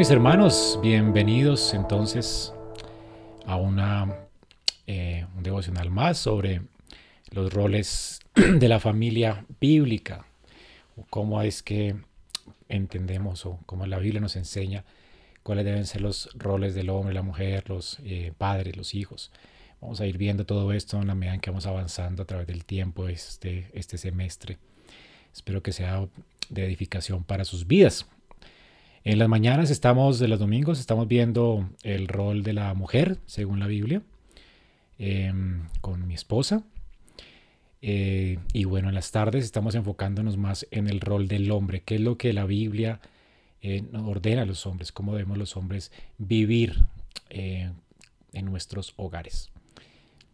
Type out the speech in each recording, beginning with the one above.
mis hermanos, bienvenidos entonces a una, eh, un devocional más sobre los roles de la familia bíblica, o cómo es que entendemos o cómo la Biblia nos enseña cuáles deben ser los roles del hombre, la mujer, los eh, padres, los hijos. Vamos a ir viendo todo esto en la medida en que vamos avanzando a través del tiempo este, este semestre. Espero que sea de edificación para sus vidas. En las mañanas estamos, de los domingos, estamos viendo el rol de la mujer, según la Biblia, em, con mi esposa. Eh, y bueno, en las tardes estamos enfocándonos más en el rol del hombre, qué es lo que la Biblia eh, ordena a los hombres, cómo debemos los hombres vivir eh, en nuestros hogares.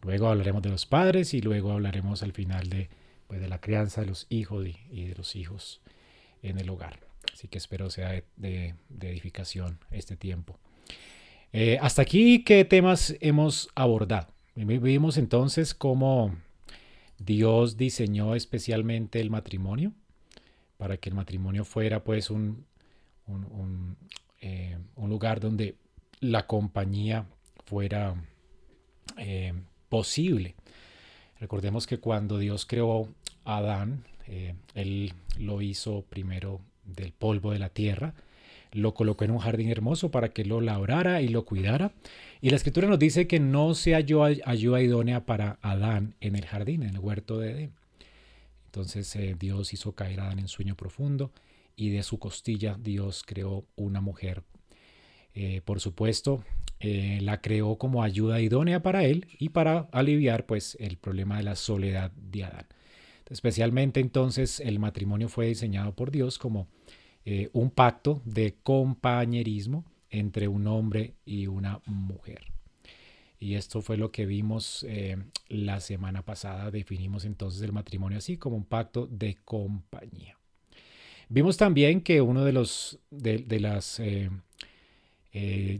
Luego hablaremos de los padres y luego hablaremos al final de, pues, de la crianza de los hijos y de los hijos en el hogar. Así que espero sea de, edificación este tiempo. Eh, hasta aquí, ¿qué temas hemos abordado? Vimos entonces cómo Dios diseñó especialmente el matrimonio para que el matrimonio fuera pues un, eh, lugar donde la compañía fuera eh, posible. Recordemos que cuando Dios creó a Adán, él lo hizo primero del polvo de la tierra, lo colocó en un jardín hermoso para que lo labrara y lo cuidara. Y la escritura nos dice que no se halló ayuda idónea para Adán en el jardín, en el huerto de Edén. Entonces eh, Dios hizo caer a Adán en sueño profundo y de su costilla Dios creó una mujer. Eh, por supuesto, eh, la creó como ayuda idónea para él y para aliviar pues el problema de la soledad de Adán. Especialmente entonces el matrimonio fue diseñado por Dios como eh, un pacto de compañerismo entre un hombre y una mujer. Y esto fue lo que vimos eh, la semana pasada. Definimos entonces el matrimonio así como un pacto de compañía. Vimos también que uno de los de, las eh,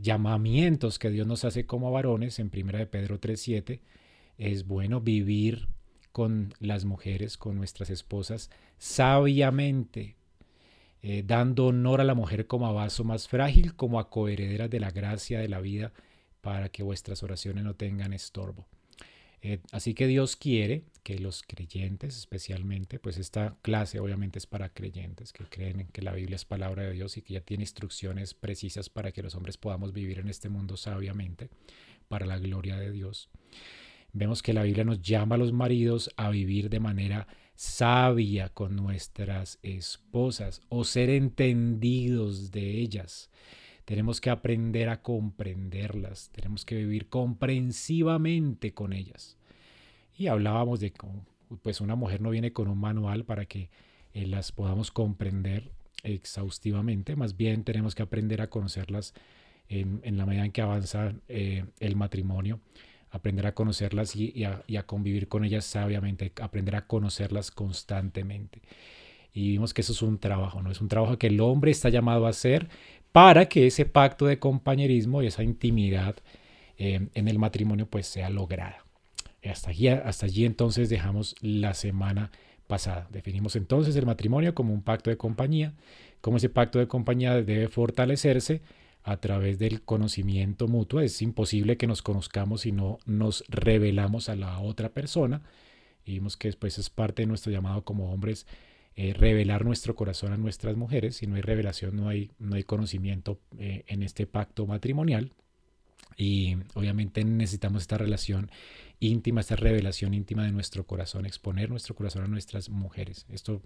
llamamientos que Dios nos hace como varones en 1 de Pedro 3.7 es bueno vivir con las mujeres, con nuestras esposas, sabiamente, eh, dando honor a la mujer como a vaso más frágil, como a coherederas de la gracia de la vida, para que vuestras oraciones no tengan estorbo. Eh, así que Dios quiere que los creyentes, especialmente, pues esta clase obviamente es para creyentes que creen que la Biblia es palabra de Dios y que ya tiene instrucciones precisas para que los hombres podamos vivir en este mundo sabiamente, para la gloria de Dios. Vemos que la Biblia nos llama a los maridos a vivir de manera sabia con nuestras esposas o ser entendidos de ellas. Tenemos que aprender a comprenderlas, tenemos que vivir comprensivamente con ellas. Y hablábamos de que pues una mujer no viene con un manual para que eh, las podamos comprender exhaustivamente, más bien tenemos que aprender a conocerlas en, la medida en que avanza eh, el matrimonio aprender a conocerlas y, a, convivir con ellas sabiamente, aprender a conocerlas constantemente. Y vimos que eso es un trabajo, ¿no? Es un trabajo que el hombre está llamado a hacer para que ese pacto de compañerismo y esa intimidad eh, en el matrimonio pues sea lograda. Hasta allí, hasta allí entonces dejamos la semana pasada. Definimos entonces el matrimonio como un pacto de compañía, como ese pacto de compañía debe fortalecerse a través del conocimiento mutuo. Es imposible que nos conozcamos si no nos revelamos a la otra persona. Y vimos que después es parte de nuestro llamado como hombres eh, revelar nuestro corazón a nuestras mujeres. Si no hay revelación, no hay, no hay conocimiento eh, en este pacto matrimonial. Y obviamente necesitamos esta relación íntima, esta revelación íntima de nuestro corazón, exponer nuestro corazón a nuestras mujeres. Esto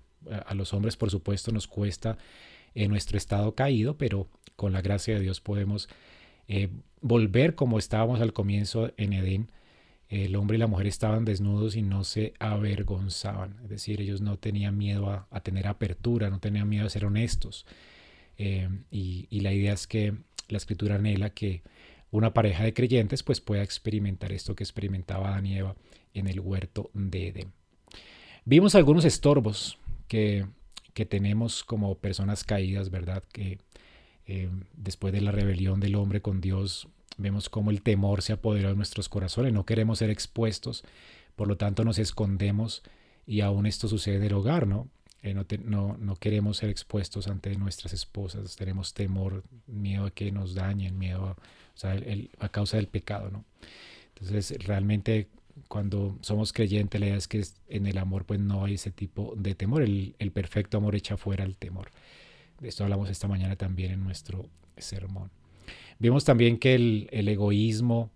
a los hombres, por supuesto, nos cuesta en nuestro estado caído, pero con la gracia de Dios podemos eh, volver como estábamos al comienzo en Edén. El hombre y la mujer estaban desnudos y no se avergonzaban. Es decir, ellos no tenían miedo a, tener apertura, no tenían miedo a ser honestos. Eh, y, la idea es que la escritura anhela que una pareja de creyentes pues pueda experimentar esto que experimentaba Adán y Eva en el huerto de Edén. Vimos algunos estorbos que que tenemos como personas caídas, ¿verdad? Que eh, después de la rebelión del hombre con Dios, vemos cómo el temor se apoderó de nuestros corazones, no queremos ser expuestos, por lo tanto nos escondemos y aún esto sucede en el hogar, ¿no? eh, no, no, queremos ser expuestos ante nuestras esposas, tenemos temor, miedo a que nos dañen, miedo a, causa del pecado, ¿no? Entonces, realmente cuando somos creyentes, la idea es que en el amor pues no hay ese tipo de temor, el perfecto amor echa fuera el temor. De esto hablamos esta mañana también en nuestro sermón. Vimos también que el, egoísmo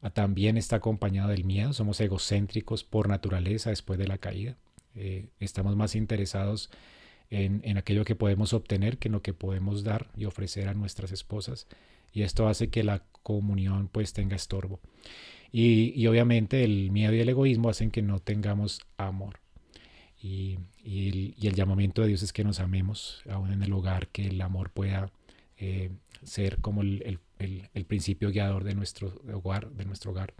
ah, también está acompañado del miedo, somos egocéntricos por naturaleza después de la caída. Eh, estamos más interesados en, aquello que podemos obtener que en lo que podemos dar y ofrecer a nuestras esposas. Y esto hace que la comunión pues tenga estorbo. Y, obviamente el miedo y el egoísmo hacen que no tengamos amor. Y, el, llamamiento de Dios es que nos amemos, aún en el hogar, que el amor pueda eh, ser como el, el, principio guiador de nuestro hogar, de nuestro hogar.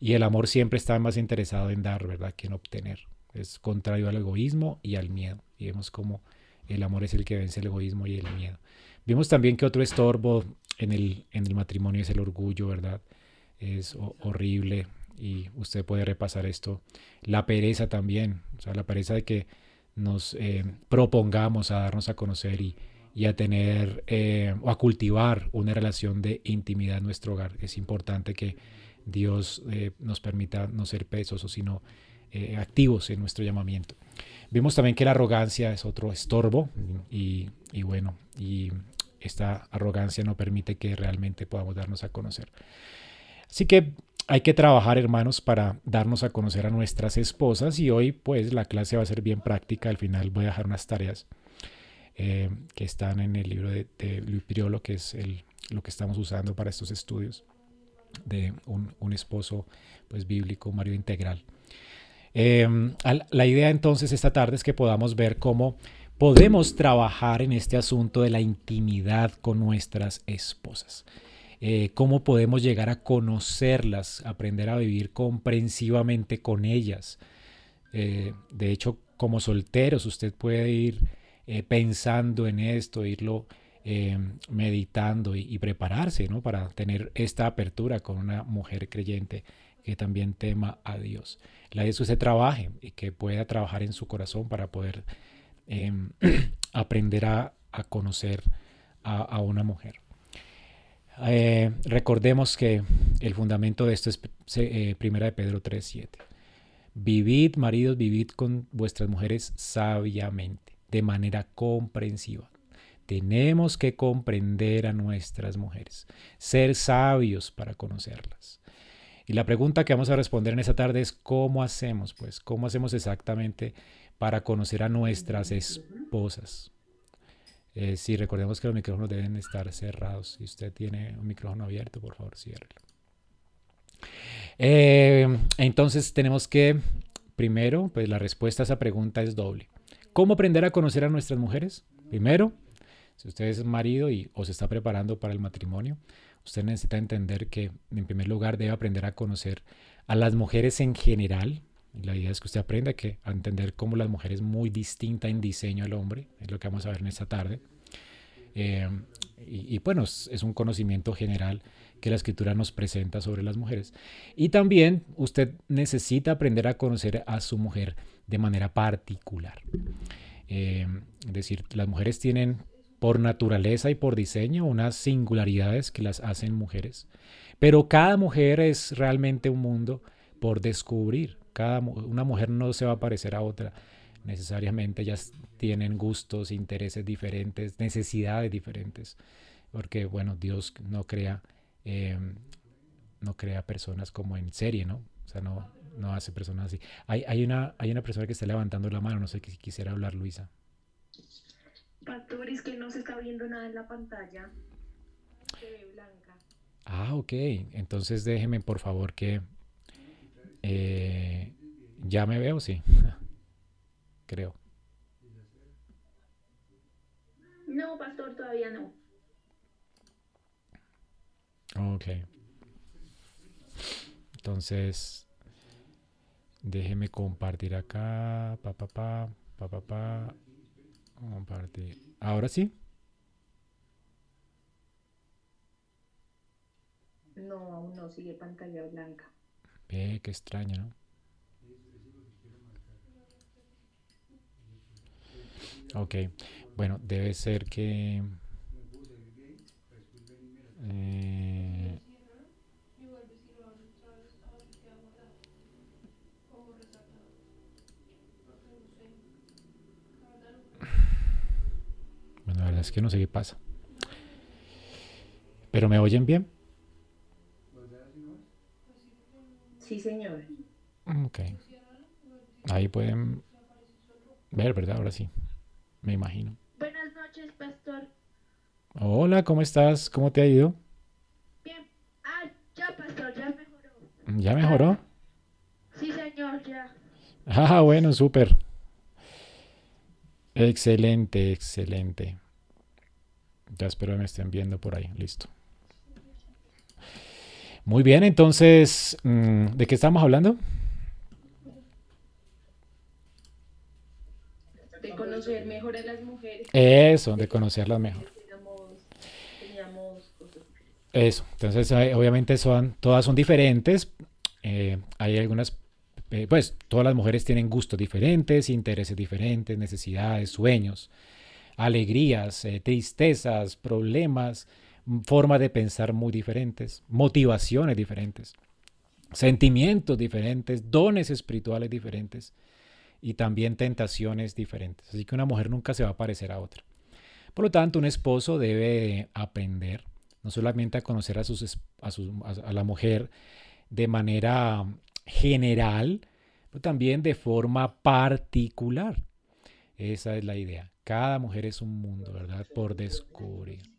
Y el amor siempre está más interesado en dar, ¿verdad?, que en obtener. Es contrario al egoísmo y al miedo. Y vemos como el amor es el que vence el egoísmo y el miedo. Vimos también que otro estorbo en el, en el matrimonio es el orgullo, ¿verdad? Es horrible y usted puede repasar esto. La pereza también, o sea, la pereza de que nos eh, propongamos a darnos a conocer y, a tener eh, o a cultivar una relación de intimidad en nuestro hogar. Es importante que Dios eh, nos permita no ser pesos, sino activos en nuestro llamamiento. Vimos también que la arrogancia es otro estorbo y, bueno, y esta arrogancia no permite que realmente podamos darnos a conocer. Así que hay que trabajar, hermanos, para darnos a conocer a nuestras esposas y hoy pues la clase va a ser bien práctica. Al final voy a dejar unas tareas eh, que están en el libro de, Luis Priolo, que es el, lo que estamos usando para estos estudios de un, esposo pues bíblico, un marido integral. Em, la idea entonces esta tarde es que podamos ver cómo podemos trabajar en este asunto de la intimidad con nuestras esposas. Eh, cómo podemos llegar a conocerlas, aprender a vivir comprensivamente con ellas. Eh, de hecho, como solteros, usted puede ir eh, pensando en esto, irlo meditando y, prepararse ¿no? para tener esta apertura con una mujer creyente que también tema a Dios. La idea es que usted trabaje y que pueda trabajar en su corazón para poder em, aprender a, conocer a, una mujer. Eh, recordemos que el fundamento de esto es eh, Primera de Pedro 3.7. Vivid, maridos, vivid con vuestras mujeres sabiamente, de manera comprensiva. Tenemos que comprender a nuestras mujeres, ser sabios para conocerlas. Y la pregunta que vamos a responder en esta tarde es ¿cómo hacemos? Pues, ¿cómo hacemos exactamente para conocer a nuestras esposas? Eh, sí, recordemos que los micrófonos deben estar cerrados. Si usted tiene un micrófono abierto, por favor, ciérrelo. Eh, entonces tenemos que, primero, pues la respuesta a esa pregunta es doble. ¿Cómo aprender a conocer a nuestras mujeres? Primero, si usted es marido y o se está preparando para el matrimonio, usted necesita entender que en primer lugar debe aprender a conocer a las mujeres en general. La idea es que usted aprenda que, a entender cómo la mujer es muy distinta en diseño al hombre, es lo que vamos a ver en esta tarde. Eh, y, bueno, es, un conocimiento general que la escritura nos presenta sobre las mujeres. Y también usted necesita aprender a conocer a su mujer de manera particular. Eh, es decir, las mujeres tienen por naturaleza y por diseño unas singularidades que las hacen mujeres. Pero cada mujer es realmente un mundo por descubrir. Cada, una mujer no se va a parecer a otra necesariamente. Ellas tienen gustos, intereses diferentes, necesidades diferentes. Porque, bueno, Dios no crea, em, no crea personas como en serie, ¿no? O sea, no, no hace personas así. Hay, hay, una, hay una persona que está levantando la mano, no sé si quisiera hablar, Luisa. Pastor, es que no se está viendo nada en la pantalla. Se ve blanca. Ah, ok. Entonces déjeme por favor que... Eh, ya me veo, sí. Creo. No, pastor, todavía no. Ok. Entonces, déjeme compartir acá. Pa, pa, pa, pa, pa, pa. Compartir. ¿Ahora sí? No, aún no, sigue pantalla blanca. Ve, qué extraño, ¿no? Ok, bueno, debe ser que... eh, bueno, la verdad es que no sé qué pasa. ¿Pero me oyen bien? Sí, señor. Ok. Ahí pueden ver, ¿verdad? Ahora sí. Me imagino. Buenas noches, pastor. Hola, ¿cómo estás? ¿Cómo te ha ido? Bien. Ah, ya, pastor, ya mejoró. ¿Ya mejoró? Sí, señor, ya. Ah, bueno, súper. Excelente, excelente. Ya espero que me estén viendo por ahí. Listo. Muy bien, entonces, mm, ¿de qué estamos hablando? De conocer mejor a las mujeres. Eso, de conocerlas mejor. Eso, entonces obviamente son, todas son diferentes. eh, hay algunas, eh, pues todas las mujeres tienen gustos diferentes, intereses diferentes, necesidades, sueños, alegrías, eh, tristezas, problemas, formas de pensar muy diferentes, motivaciones diferentes, sentimientos diferentes, dones espirituales diferentes y también tentaciones diferentes. Así que una mujer nunca se va a parecer a otra. Por lo tanto, un esposo debe aprender no solamente a conocer a, sus, a- a la mujer de manera general, pero también de forma particular. Esa es la idea. Cada mujer es un mundo, ¿verdad? Por descubrir.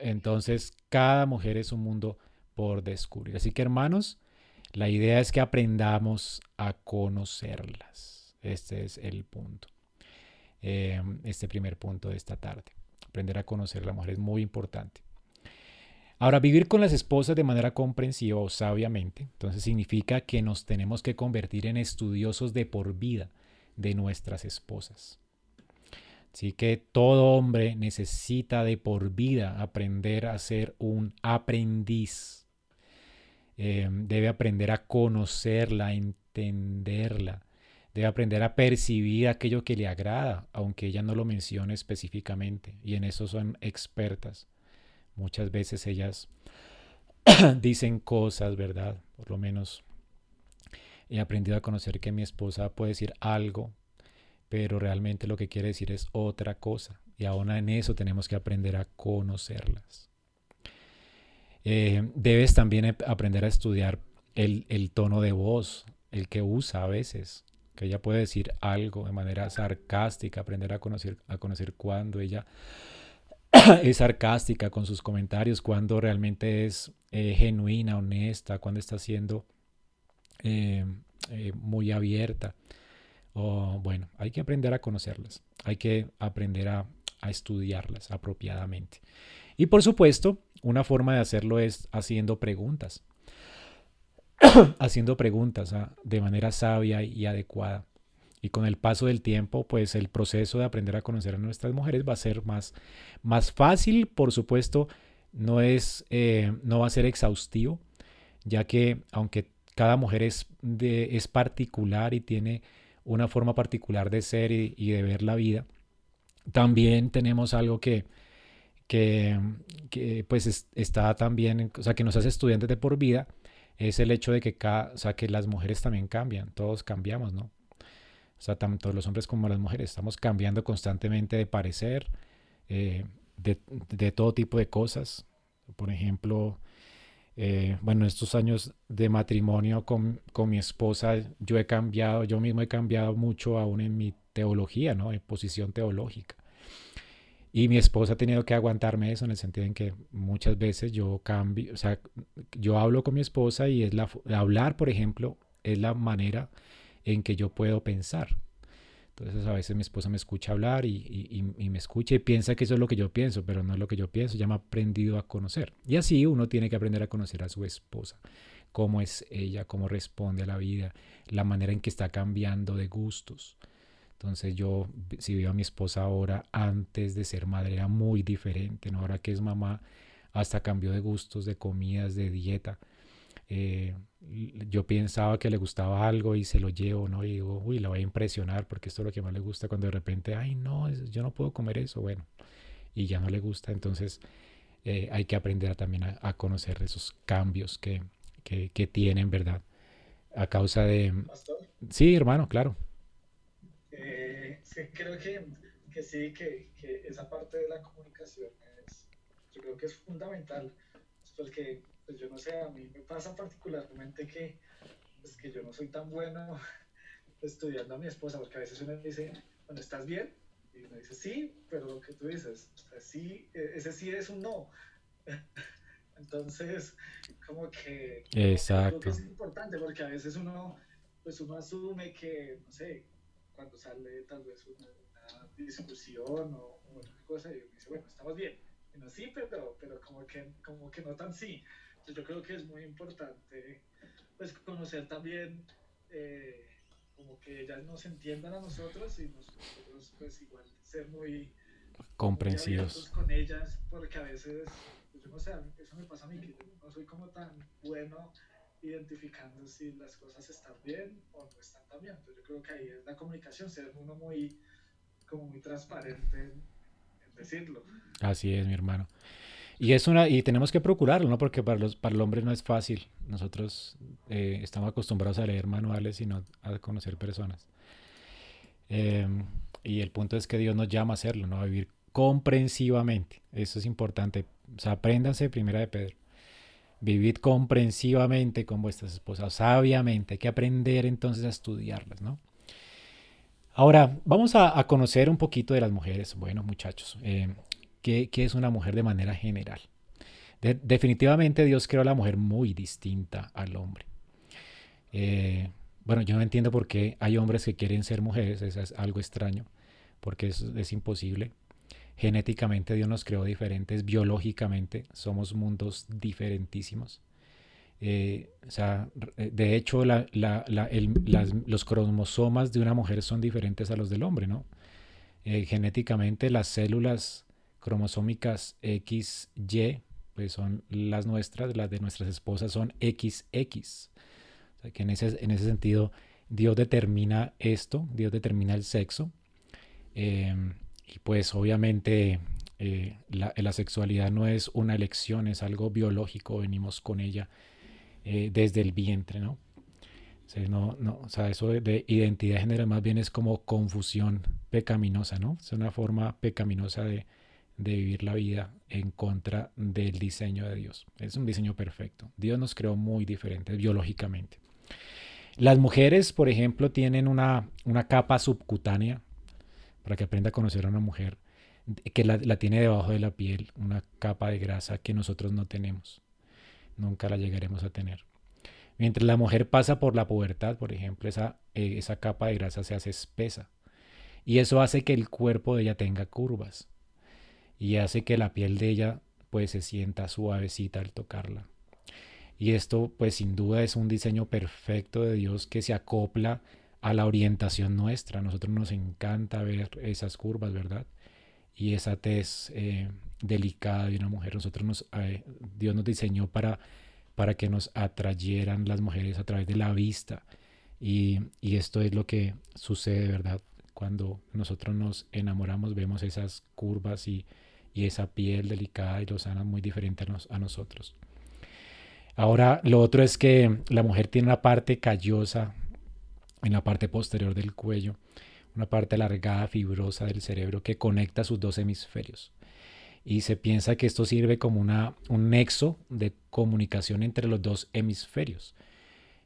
Entonces, cada mujer es un mundo por descubrir. Así que, hermanos, la idea es que aprendamos a conocerlas. Este es el punto. Eh, este primer punto de esta tarde. Aprender a conocer a la mujer es muy importante. Ahora, vivir con las esposas de manera comprensiva o sabiamente, entonces significa que nos tenemos que convertir en estudiosos de por vida de nuestras esposas. Así que todo hombre necesita de por vida aprender a ser un aprendiz. Eh, debe aprender a conocerla, a entenderla. Debe aprender a percibir aquello que le agrada, aunque ella no lo mencione específicamente. Y en eso son expertas. Muchas veces ellas dicen cosas, ¿verdad? Por lo menos he aprendido a conocer que mi esposa puede decir algo, pero realmente lo que quiere decir es otra cosa. Y aún en eso tenemos que aprender a conocerlas. Eh, debes también ap- aprender a estudiar el, el tono de voz, el que usa a veces, que ella puede decir algo de manera sarcástica, aprender a conocer, a conocer cuándo ella es sarcástica con sus comentarios, cuando realmente es eh, genuina, honesta, cuando está siendo eh, muy abierta. O, bueno, hay que aprender a conocerlas, hay que aprender a, a estudiarlas apropiadamente. Y por supuesto, una forma de hacerlo es haciendo preguntas. haciendo preguntas ah, de manera sabia y adecuada. Y con el paso del tiempo, pues el proceso de aprender a conocer a nuestras mujeres va a ser más, más fácil, por supuesto, no, es, eh, no va a ser exhaustivo, ya que aunque cada mujer es, de, es particular y tiene una forma particular de ser y, de ver la vida, también tenemos algo que, que, pues es- está también, o sea, que nos hace estudiantes de por vida, es el hecho de que, cada, o sea, que las mujeres también cambian, todos cambiamos, ¿no? O sea, tanto los hombres como las mujeres estamos cambiando constantemente de parecer, eh, de todo tipo de cosas. Por ejemplo, eh, bueno, estos años de matrimonio con, con mi esposa, yo he cambiado, yo mismo he cambiado mucho aún en mi teología, ¿no? En posición teológica. Y mi esposa ha tenido que aguantarme eso en el sentido en que muchas veces yo cambio, o sea, yo hablo con mi esposa y es hablar, por ejemplo, es la manera en que yo puedo pensar. Entonces a veces mi esposa me escucha hablar y, me escucha y piensa que eso es lo que yo pienso, pero no es lo que yo pienso, ya me ha aprendido a conocer. Y así uno tiene que aprender a conocer a su esposa, cómo es ella, cómo responde a la vida, la manera en que está cambiando de gustos. Entonces yo, si veo a mi esposa ahora, antes de ser madre, era muy diferente. Ahora que es mamá, hasta cambió de gustos, de comidas, de dieta. Eh, yo pensaba que le gustaba algo y se lo llevo, ¿no? Y digo, uy, la voy a impresionar porque esto es lo que más le gusta cuando de repente, ay, no, yo no puedo comer eso, bueno, y ya no le gusta, entonces eh, hay que aprender también a, conocer esos cambios que, que, tienen, ¿verdad? A causa de... Sí, hermano, claro. Eh, creo que, que sí, que, que, esa parte de la comunicación es, yo creo que es fundamental, porque pues yo no sé, a mí me pasa particularmente que, pues, que yo no soy tan bueno estudiando a mi esposa, porque a veces uno dice, bueno, ¿estás bien? Y uno dice, sí, pero lo que tú dices, sí, e, ese sí es un no. Entonces, como que, Exacto. Creo que es importante porque a veces uno, pues uno asume que, no sé, cuando sale tal vez una, discusión o, o otra cosa y uno dice, bueno, estamos bien. Y no, sí, pero, pero como, que, como que no tan sí yo creo que es muy importante pues conocer también eh, como que ellas nos entiendan a nosotros y nosotros pues igual ser muy comprensivos. con ellas porque a veces pues yo no sé eso me pasa a mí que no soy como tan bueno identificando si las cosas están bien o no están tan bien. Entonces yo creo que ahí es la comunicación ser uno muy como muy transparente en decirlo. Así es mi hermano y, es una, y tenemos que procurarlo, ¿no? Porque para, los, para el hombre no es fácil. Nosotros eh, estamos acostumbrados a leer manuales y no a conocer personas. Em, y el punto es que Dios nos llama a hacerlo, ¿no? A vivir comprensivamente. Eso es importante. O sea, apréndanse primera de Pedro. Vivid comprensivamente con vuestras esposas, sabiamente. Hay que aprender entonces a estudiarlas, ¿no? Ahora, vamos a, conocer un poquito de las mujeres. Bueno, muchachos, eh, qué, es una mujer de manera general. definitivamente Dios creó a la mujer muy distinta al hombre. Eh, bueno, yo no entiendo por qué hay hombres que quieren ser mujeres, eso es algo extraño, porque es, es imposible. Genéticamente Dios nos creó diferentes, biológicamente somos mundos diferentísimos. Eh, o sea, de hecho, los cromosomas de una mujer son diferentes a los del hombre, ¿no? Eh, genéticamente las células cromosómicas XY, pues son las nuestras, las de nuestras esposas son XX. O sea que en ese, en ese sentido Dios determina esto, Dios determina el sexo. Em, y pues obviamente eh, la, la, sexualidad no es una elección, es algo biológico, venimos con ella eh, desde el vientre, ¿no? O sea, no, no, o sea, eso de, de, identidad de género más bien es como confusión pecaminosa, ¿no? Es una forma pecaminosa de, de vivir la vida en contra del diseño de Dios. Es un diseño perfecto. Dios nos creó muy diferentes biológicamente. Las mujeres, por ejemplo, tienen una, una capa subcutánea, para que aprenda a conocer a una mujer, que la, tiene debajo de la piel, una capa de grasa que nosotros no tenemos. Nunca la llegaremos a tener. Mientras la mujer pasa por la pubertad, por ejemplo, esa, eh, esa capa de grasa se hace espesa. Y eso hace que el cuerpo de ella tenga curvas y hace que la piel de ella pues se sienta suavecita al tocarla. Y esto pues sin duda es un diseño perfecto de Dios que se acopla a la orientación nuestra. Nosotros nos encanta ver esas curvas, ¿verdad? Y esa tez eh, delicada de una mujer. Nosotros nos, eh, Dios nos diseñó para, para que nos atrayeran las mujeres a través de la vista. Y, y esto es lo que sucede, ¿verdad? Cuando nosotros nos enamoramos, vemos esas curvas y, y esa piel delicada y lozana muy diferente a, nosotros. Ahora, lo otro es que la mujer tiene una parte callosa en la parte posterior del cuello, una parte alargada, fibrosa del cerebro que conecta sus dos hemisferios. Y se piensa que esto sirve como una, un nexo de comunicación entre los dos hemisferios.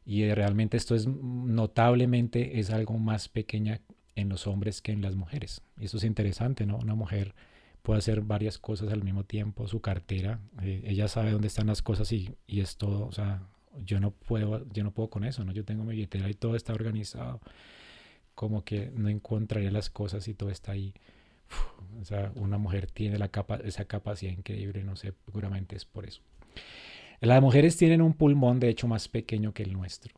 Y realmente esto es notablemente es algo más pequeña en los hombres que en las mujeres. Y eso es interesante, ¿no? Una mujer puede hacer varias cosas al mismo tiempo, su cartera, eh, ella sabe dónde están las cosas y, y, es todo, o sea, yo no puedo, yo no puedo con eso, ¿no? Yo tengo mi billetera y todo está organizado, como que no encontraría las cosas y todo está ahí. o sea, una mujer tiene la capa, esa capacidad increíble, no sé, seguramente es por eso. Las mujeres tienen un pulmón, de hecho, más pequeño que el nuestro.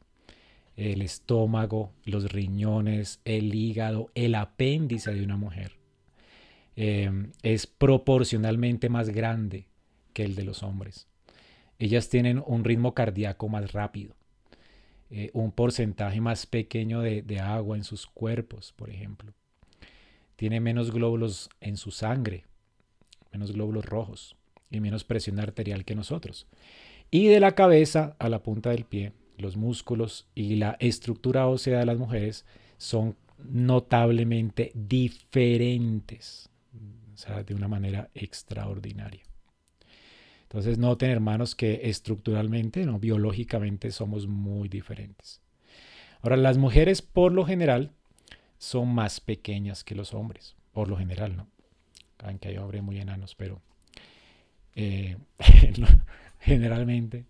El estómago, los riñones, el hígado, el apéndice de una mujer Em, es proporcionalmente más grande que el de los hombres. ellas tienen un ritmo cardíaco más rápido, eh, un porcentaje más pequeño de, agua en sus cuerpos, por ejemplo. Tiene menos glóbulos en su sangre, menos glóbulos rojos y menos presión arterial que nosotros. Y de la cabeza a la punta del pie, los músculos y la estructura ósea de las mujeres son notablemente diferentes, sea, de una manera extraordinaria. Entonces, noten, hermanos, que estructuralmente, no biológicamente somos muy diferentes. Ahora, las mujeres por lo general son más pequeñas que los hombres, por lo general, ¿no? Aunque hay hombres muy enanos, pero eh, generalmente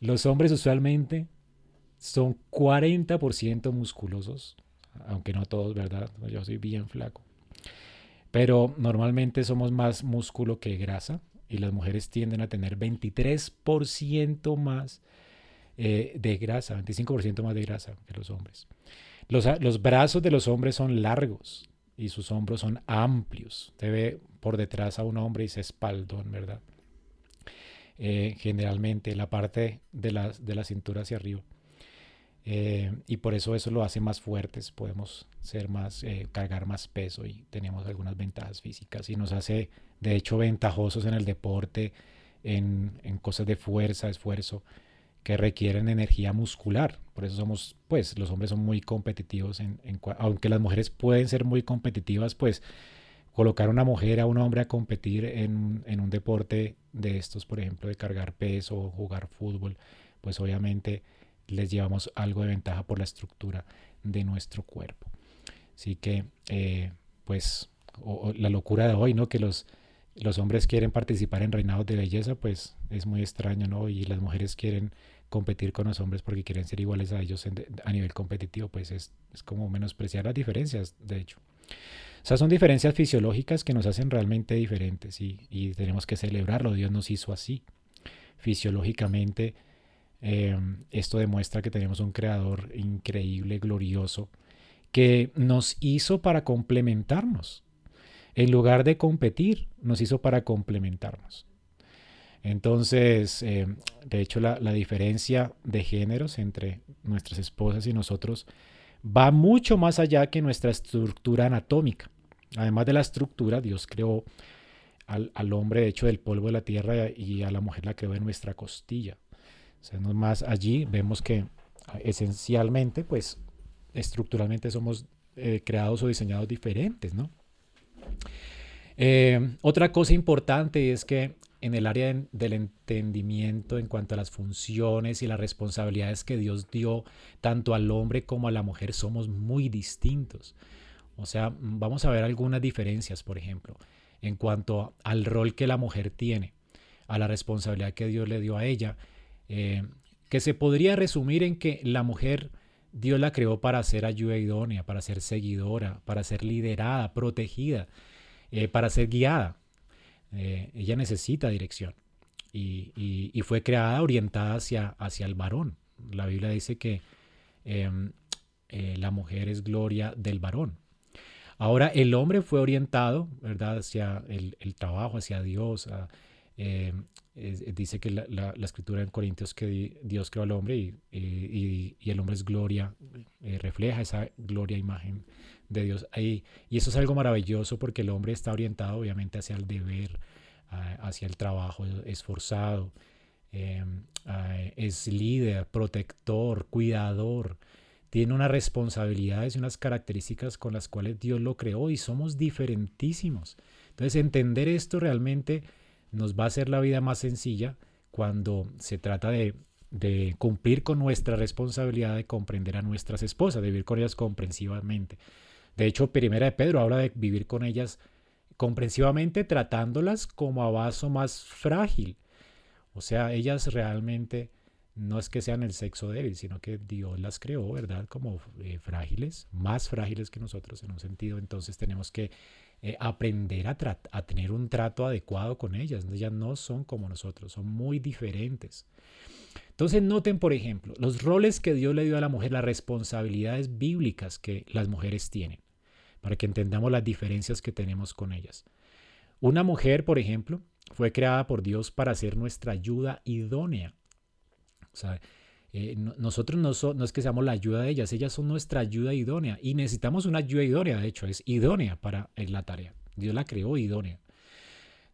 los hombres usualmente son 40% musculosos, aunque no todos, ¿verdad? Yo soy bien flaco. Pero normalmente somos más músculo que grasa y las mujeres tienden a tener 23% más eh, de grasa, 25% más de grasa que los hombres. Los, los, brazos de los hombres son largos y sus hombros son amplios. Usted ve por detrás a un hombre y se espaldón, ¿verdad? Eh, generalmente la parte de la, de la cintura hacia arriba. Eh, y por eso eso lo hace más fuertes, podemos ser más, eh, cargar más peso y tenemos algunas ventajas físicas y nos hace de hecho ventajosos en el deporte, en, cosas de fuerza, esfuerzo, que requieren energía muscular. Por eso somos, pues los hombres son muy competitivos, en, en, aunque las mujeres pueden ser muy competitivas, pues colocar a una mujer, a un hombre a competir en, en un deporte de estos, por ejemplo, de cargar peso o jugar fútbol, pues obviamente les llevamos algo de ventaja por la estructura de nuestro cuerpo. Así que, eh, pues, la locura de hoy, ¿no? Que los, los hombres quieren participar en reinados de belleza, pues es muy extraño, ¿no? Y las mujeres quieren competir con los hombres porque quieren ser iguales a ellos a nivel competitivo, pues es, es como menospreciar las diferencias, de hecho. O sea, son diferencias fisiológicas que nos hacen realmente diferentes y, y tenemos que celebrarlo. Dios nos hizo así. Fisiológicamente Em, esto demuestra que tenemos un creador increíble, glorioso, que nos hizo para complementarnos. En lugar de competir, nos hizo para complementarnos. Entonces, em, de hecho, la, la, diferencia de géneros entre nuestras esposas y nosotros va mucho más allá que nuestra estructura anatómica. Además de la estructura, Dios creó al, al hombre, de hecho, del polvo de la tierra y a la mujer la creó en nuestra costilla. Sea, más allí vemos que ah, esencialmente, pues estructuralmente somos eh, creados o diseñados diferentes, ¿no? Eh, otra cosa importante es que en el área del entendimiento en cuanto a las funciones y las responsabilidades que Dios dio tanto al hombre como a la mujer somos muy distintos. O sea, vamos a ver algunas diferencias, por ejemplo, en cuanto al rol que la mujer tiene, a la responsabilidad que Dios le dio a ella eh, que se podría resumir en que la mujer Dios la creó para ser ayuda idónea, para ser seguidora, para ser liderada, protegida, eh, para ser guiada. Eh, ella necesita dirección y, fue creada orientada hacia, hacia el varón. La Biblia dice que em, la mujer es gloria del varón. Ahora el hombre fue orientado, ¿verdad?, hacia el, el trabajo, hacia Dios, a, eh, dice que la, escritura en Corintios que Dios creó al hombre y, y, el hombre es gloria, eh, refleja esa gloria, imagen de Dios. Ahí, y eso es algo maravilloso porque el hombre está orientado obviamente hacia el deber, hacia el trabajo esforzado, em, es líder, protector, cuidador. Tiene unas responsabilidades y unas características con las cuales Dios lo creó y somos diferentísimos. Entonces entender esto realmente nos va a hacer la vida más sencilla cuando se trata de, cumplir con nuestra responsabilidad de comprender a nuestras esposas, de vivir con ellas comprensivamente. De hecho, Primera de Pedro habla de vivir con ellas comprensivamente, tratándolas como a vaso más frágil. O sea, ellas realmente no es que sean el sexo débil, sino que Dios las creó, ¿verdad? Como eh, frágiles, más frágiles que nosotros en un sentido. Entonces tenemos que eh, aprender a, a, tener un trato adecuado con ellas. Ellas no son como nosotros, son muy diferentes. Entonces noten, por ejemplo, los roles que Dios le dio a la mujer, las responsabilidades bíblicas que las mujeres tienen, para que entendamos las diferencias que tenemos con ellas. Una mujer, por ejemplo, fue creada por Dios para ser nuestra ayuda idónea. O sea, eh, nosotros no, es que seamos la ayuda de ellas, ellas son nuestra ayuda idónea y necesitamos una ayuda idónea, de hecho, es idónea para la tarea. Dios la creó idónea.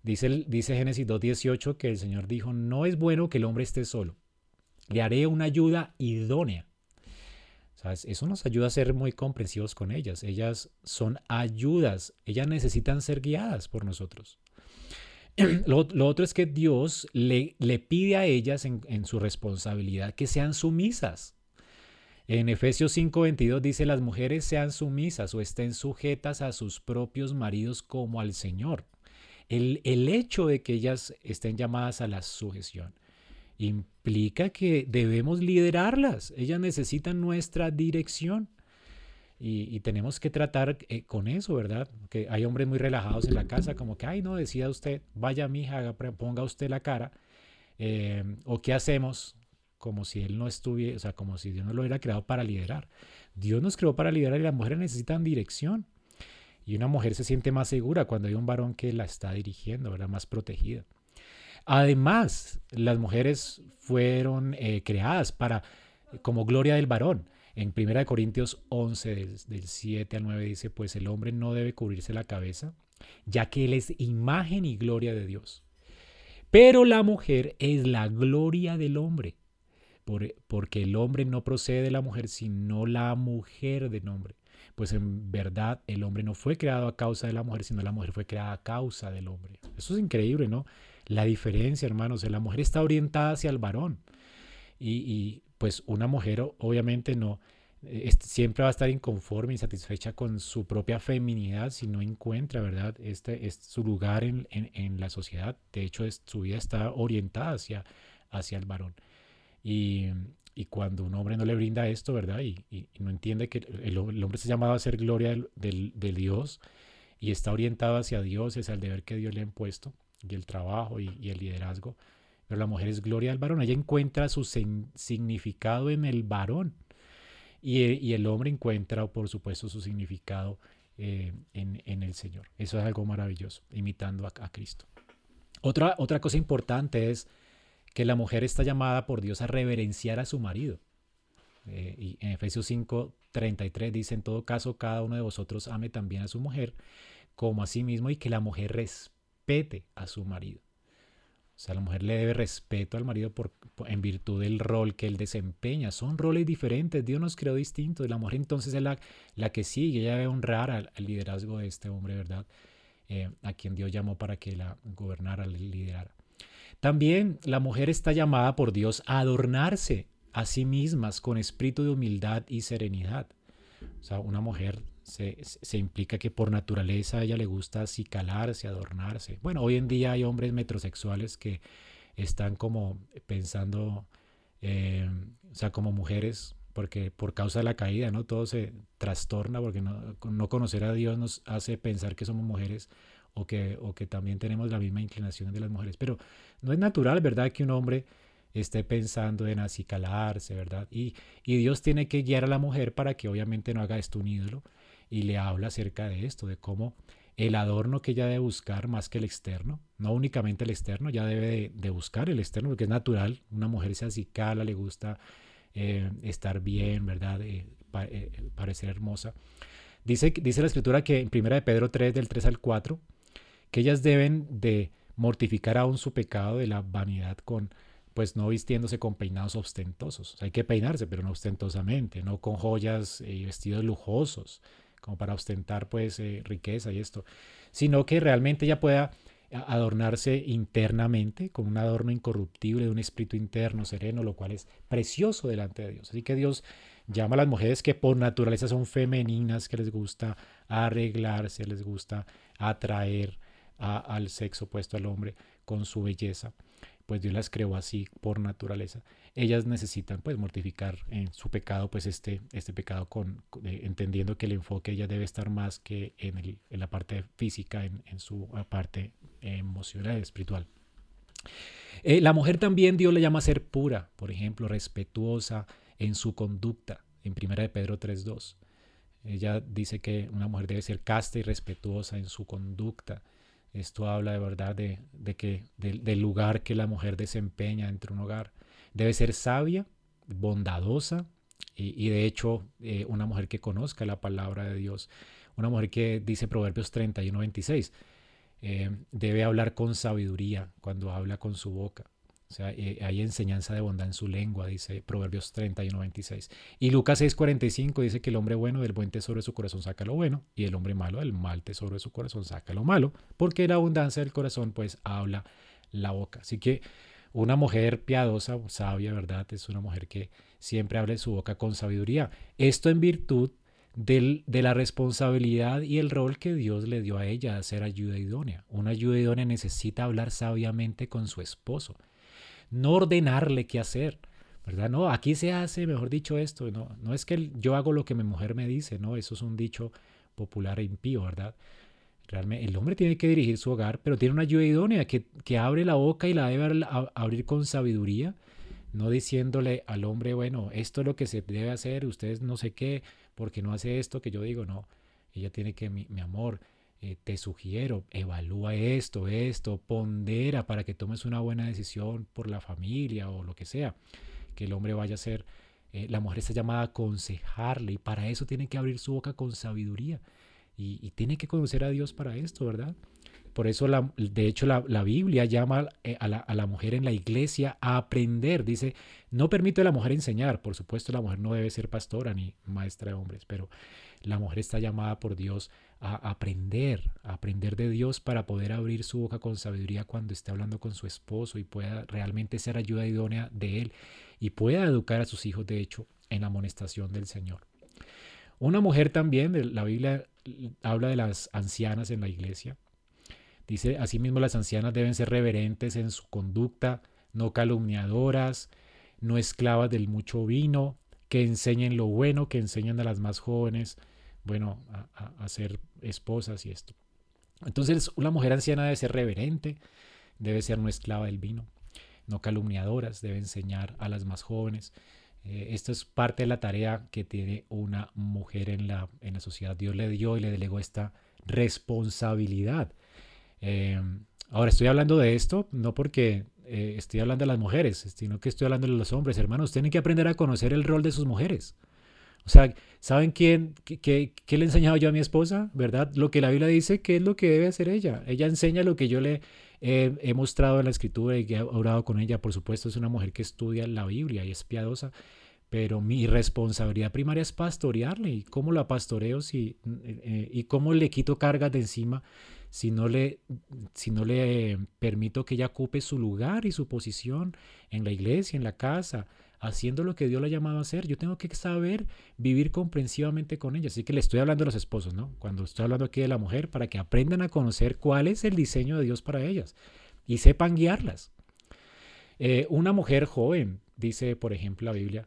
Dice, dice Génesis 2.18 que el Señor dijo, no es bueno que el hombre esté solo, le haré una ayuda idónea. Eso nos ayuda a ser muy comprensivos con ellas. Ellas son ayudas, ellas necesitan ser guiadas por nosotros. Lo, otro es que Dios le, le pide a ellas en, en, su responsabilidad que sean sumisas. En Efesios 5:22 dice, las mujeres sean sumisas o estén sujetas a sus propios maridos como al Señor. El, el hecho de que ellas estén llamadas a la sujeción implica que debemos liderarlas. Ellas necesitan nuestra dirección. Y, tenemos que tratar eh, con eso, ¿verdad? Que hay hombres muy relajados en la casa, como que, ay, no, decida usted, vaya mi hija, ponga usted la cara. Eh, o qué hacemos, como si él no estuviera, o sea, como si Dios no lo hubiera creado para liderar. Dios nos creó para liderar y las mujeres necesitan dirección. Y una mujer se siente más segura cuando hay un varón que la está dirigiendo, ¿verdad? Más protegida. Además, las mujeres fueron eh, creadas para, como gloria del varón. En 1 Corintios 11, del, 7 al 9, dice, pues el hombre no debe cubrirse la cabeza, ya que él es imagen y gloria de Dios. Pero la mujer es la gloria del hombre, porque el hombre no procede de la mujer, sino la mujer del hombre. Pues en verdad el hombre no fue creado a causa de la mujer, sino la mujer fue creada a causa del hombre. Eso es increíble, ¿no? La diferencia, hermanos, la mujer está orientada hacia el varón. Y, pues una mujer obviamente no, eh, siempre va a estar inconforme, insatisfecha con su propia feminidad si no encuentra, ¿verdad? Este es su lugar en, la sociedad. De hecho, su vida está orientada hacia, hacia el varón. Y, cuando un hombre no le brinda esto, ¿verdad? Y, no entiende que el, hombre se llamado a ser gloria del, del, Dios y está orientado hacia Dios, es el deber que Dios le ha impuesto y el trabajo y, el liderazgo. Pero la mujer es gloria del varón. Ella encuentra su significado en el varón. Y, el hombre encuentra, por supuesto, su significado eh, en, el Señor. Eso es algo maravilloso, imitando a, Cristo. Otra, otra cosa importante es que la mujer está llamada por Dios a reverenciar a su marido. Eh, y en Efesios 5, 33 dice, en todo caso, cada uno de vosotros ame también a su mujer como a sí mismo y que la mujer respete a su marido. O sea, la mujer le debe respeto al marido por, en virtud del rol que él desempeña. Son roles diferentes, Dios nos creó distintos. La mujer entonces es la, la que sigue, ella debe honrar al, liderazgo de este hombre, ¿verdad? Eh, a quien Dios llamó para que la gobernara, la liderara. También la mujer está llamada por Dios a adornarse a sí mismas con espíritu de humildad y serenidad. O sea, una mujer se, implica que por naturaleza a ella le gusta acicalarse, adornarse. Bueno, hoy en día hay hombres metrosexuales que están como pensando, eh, o sea, como mujeres, porque por causa de la caída, ¿no? Todo se trastorna porque no, no, conocer a Dios nos hace pensar que somos mujeres o que, o que también tenemos la misma inclinación de las mujeres. Pero no es natural, ¿verdad?, que un hombre esté pensando en acicalarse, ¿verdad? Y, y Dios tiene que guiar a la mujer para que obviamente no haga esto un ídolo y le habla acerca de esto, de cómo el adorno que ella debe buscar más que el externo, no únicamente el externo, ya debe de, buscar el externo, porque es natural, una mujer se acicala, le gusta eh, estar bien, ¿verdad? Eh, eh, parecer hermosa. Dice, dice la escritura que en 1 de Pedro 3, del 3 al 4, que ellas deben de mortificar aún su pecado de la vanidad con, pues no vistiéndose con peinados ostentosos. Hay que peinarse, pero no ostentosamente, no con joyas y vestidos lujosos, como para ostentar pues eh, riqueza y esto, sino que realmente ella pueda adornarse internamente con un adorno incorruptible de un espíritu interno sereno, lo cual es precioso delante de Dios. Así que Dios llama a las mujeres que por naturaleza son femeninas, que les gusta arreglarse, les gusta atraer al sexo opuesto al hombre con su belleza pues Dios las creó así por naturaleza. Ellas necesitan pues mortificar en su pecado, pues este, este pecado con, eh, entendiendo que el enfoque ya debe estar más que en, el, en la parte física, en, en su parte emocional, espiritual. Eh, la mujer también Dios le llama a ser pura, por ejemplo, respetuosa en su conducta, en 1 de Pedro 3.2. Ella dice que una mujer debe ser casta y respetuosa en su conducta. Esto habla de verdad de, que del lugar que la mujer desempeña entre un hogar. Debe ser sabia, bondadosa y, de hecho eh, una mujer que conozca la palabra de Dios. Una mujer que dice Proverbios 31, 26. Eh, debe hablar con sabiduría cuando habla con su boca. O sea, eh, hay enseñanza de bondad en su lengua, dice Proverbios 31, 26. Y Lucas 6, 45 dice que el hombre bueno del buen tesoro de su corazón saca lo bueno y el hombre malo del mal tesoro de su corazón saca lo malo, porque la abundancia del corazón pues habla la boca. Así que una mujer piadosa, sabia, ¿verdad? Es una mujer que siempre de su boca con sabiduría. Esto en virtud del, de la responsabilidad y el rol que Dios le dio a ella de ser ayuda idónea. Una ayuda idónea necesita hablar sabiamente con su esposo no ordenarle qué hacer, ¿verdad? No, aquí se hace, mejor dicho, esto. No, no es que yo hago lo que mi mujer me dice, no, eso es un dicho popular e impío, ¿verdad? El hombre tiene que dirigir su hogar, pero tiene una ayuda idónea que, que abre la boca y la debe abrir con sabiduría, no diciéndole al hombre, bueno, esto es lo que se debe hacer, ustedes no sé qué, porque no hace esto que yo digo, no. Ella tiene que, mi, mi amor, eh, te sugiero, evalúa esto, esto, pondera para que tomes una buena decisión por la familia o lo que sea, que el hombre vaya a ser, eh, la mujer está llamada a aconsejarle y para eso tiene que abrir su boca con sabiduría y, tiene que conocer a Dios para esto, ¿verdad? Por eso, la, de hecho, la, Biblia llama eh, a la, a la, mujer en la iglesia a aprender. Dice, no permite a la mujer enseñar. Por supuesto, la mujer no debe ser pastora ni maestra de hombres, pero la mujer está llamada por Dios a aprender, a aprender de Dios para poder abrir su boca con sabiduría cuando esté hablando con su esposo y pueda realmente ser ayuda idónea de él y pueda educar a sus hijos, de hecho, en la amonestación del Señor. Una mujer también, la Biblia habla de las ancianas en la iglesia. Dice, asimismo las ancianas deben ser reverentes en su conducta, no calumniadoras, no esclavas del mucho vino, que enseñen lo bueno, que enseñen a las más jóvenes, bueno, a, ser esposas y esto. Entonces, una mujer anciana debe ser reverente, debe ser no esclava del vino, no calumniadoras, debe enseñar a las más jóvenes. Eh, esto es parte de la tarea que tiene una mujer en la, en la sociedad. Dios le dio y le delegó esta responsabilidad. Eh, ahora estoy hablando de esto no porque eh, estoy hablando de las mujeres, sino que estoy hablando de los hombres. Hermanos, tienen que aprender a conocer el rol de sus mujeres. O sea, ¿saben quién, qué, qué, le he enseñado yo a mi esposa? ¿Verdad? Lo que la Biblia dice que es lo que debe hacer ella. Ella enseña lo que yo le he mostrado en la escritura y he orado con ella. Por supuesto, es una mujer que estudia la Biblia y es piadosa. Pero mi responsabilidad primaria es pastorearle. ¿Y cómo la pastoreo si, eh, eh, y cómo le quito cargas de encima si no le, si no le permito que ella ocupe su lugar y su posición en la iglesia, en la casa, haciendo lo que Dios la ha llamado a hacer. Yo tengo que saber vivir comprensivamente con ella. Así que le estoy hablando a los esposos, ¿no? Cuando estoy hablando aquí de la mujer, para que aprendan a conocer cuál es el diseño de Dios para ellas y sepan guiarlas. Eh, una mujer joven, dice por ejemplo la Biblia,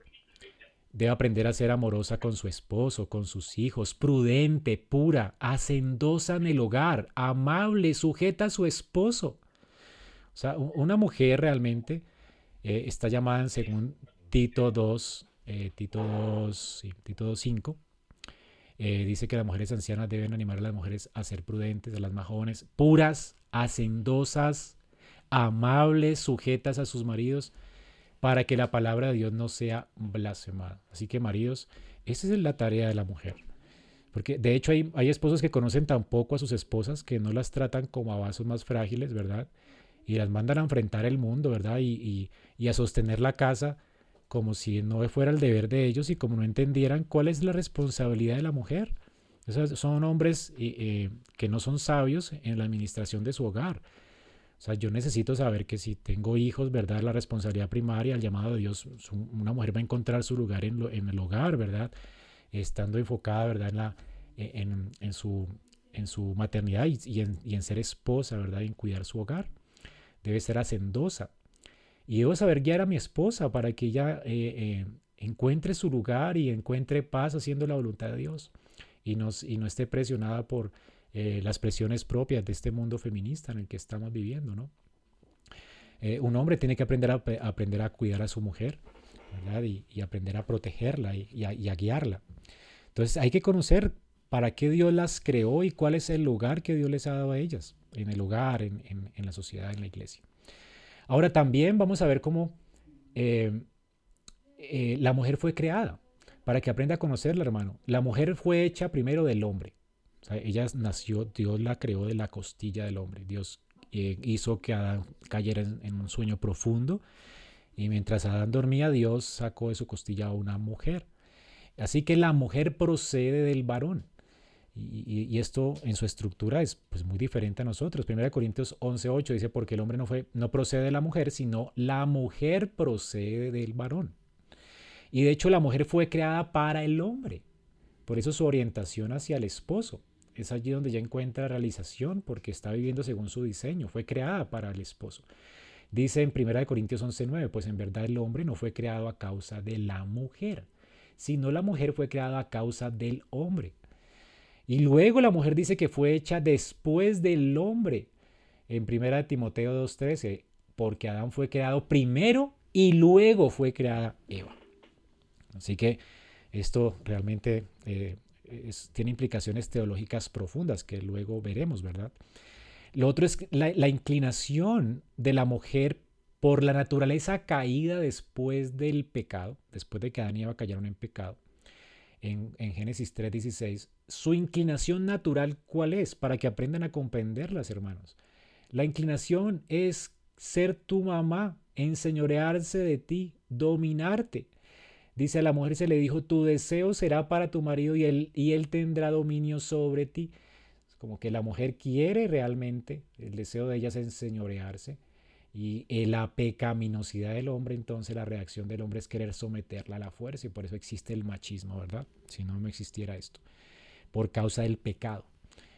Debe aprender a ser amorosa con su esposo, con sus hijos, prudente, pura, hacendosa en el hogar, amable, sujeta a su esposo. O sea, una mujer realmente eh, está llamada según Tito 2, eh, Tito 2, Tito 2.5. Eh, dice que las mujeres ancianas deben animar a las mujeres a ser prudentes, a las más jóvenes, puras, hacendosas, amables, sujetas a sus maridos para que la palabra de Dios no sea blasfemada. Así que maridos, esa es la tarea de la mujer. Porque de hecho hay, hay esposos que conocen tan poco a sus esposas que no las tratan como a vasos más frágiles, ¿verdad? Y las mandan a enfrentar el mundo, ¿verdad? Y, y, a sostener la casa como si no fuera el deber de ellos y como no entendieran cuál es la responsabilidad de la mujer. son hombres eh, que no son sabios en la administración de su hogar. O sea, yo necesito saber que si tengo hijos, ¿verdad? La responsabilidad primaria, el llamado de Dios, una mujer va a encontrar su lugar en, el hogar, ¿verdad? Estando enfocada, ¿verdad? E, en, su, en su maternidad y, en, ser esposa, ¿verdad? En cuidar su hogar. Debe ser hacendosa. Y debo saber guiar a mi esposa para que ella eh, eh, encuentre su lugar y encuentre paz haciendo la voluntad de Dios. Y, no esté presionada por eh, las presiones propias de este mundo feminista en el que estamos viviendo, ¿no? Un hombre tiene que aprender a, aprender a cuidar a su mujer. Y, aprender a protegerla y, a, guiarla. Entonces hay que conocer para qué Dios las creó y cuál es el lugar que Dios les ha dado a ellas. en el hogar, en, la sociedad, en la iglesia. Ahora también vamos a ver cómo eh, eh, la mujer fue creada, para que aprenda a conocerla, hermano. La mujer fue hecha primero del hombre. ella nació, Dios la creó de la costilla del hombre. Dios eh, hizo que Adán cayera en, un sueño profundo y mientras Adán dormía, Dios sacó de su costilla a una mujer. Así que la mujer procede del varón. Y, esto en su estructura es pues, muy diferente a nosotros. 1 Corintios 11.8 dice, porque el hombre no, fue, no procede de la mujer, sino la mujer procede del varón. Y de hecho la mujer fue creada para el hombre. Por eso su orientación hacia el esposo. Es allí donde ya encuentra realización porque está viviendo según su diseño. Fue creada para el esposo. Dice en 1 Corintios 11.9, pues en verdad el hombre no fue creado a causa de la mujer, sino la mujer fue creada a causa del hombre. Y luego la mujer dice que fue hecha después del hombre. En 1 Timoteo 2.13, porque Adán fue creado primero y luego fue creada Eva. Así que esto realmente eh, tiene implicaciones teológicas profundas que luego veremos, ¿verdad? Lo otro es la, inclinación de la mujer por la naturaleza caída después del pecado, después de que Adán y Eva cayeron en pecado. En, en Génesis 3:16, su inclinación natural, ¿cuál es? Para que aprendan a comprenderlas, hermanos. La inclinación es ser tu mamá, enseñorearse de ti, dominarte. Dice a la mujer se le dijo, tu deseo será para tu marido y él, y él tendrá dominio sobre ti. como que la mujer quiere realmente, el deseo de ella es enseñorearse. Y la pecaminosidad del hombre, entonces la reacción del hombre es querer someterla a la fuerza y por eso existe el machismo, ¿verdad? Si no, no existiera esto. Por causa del pecado.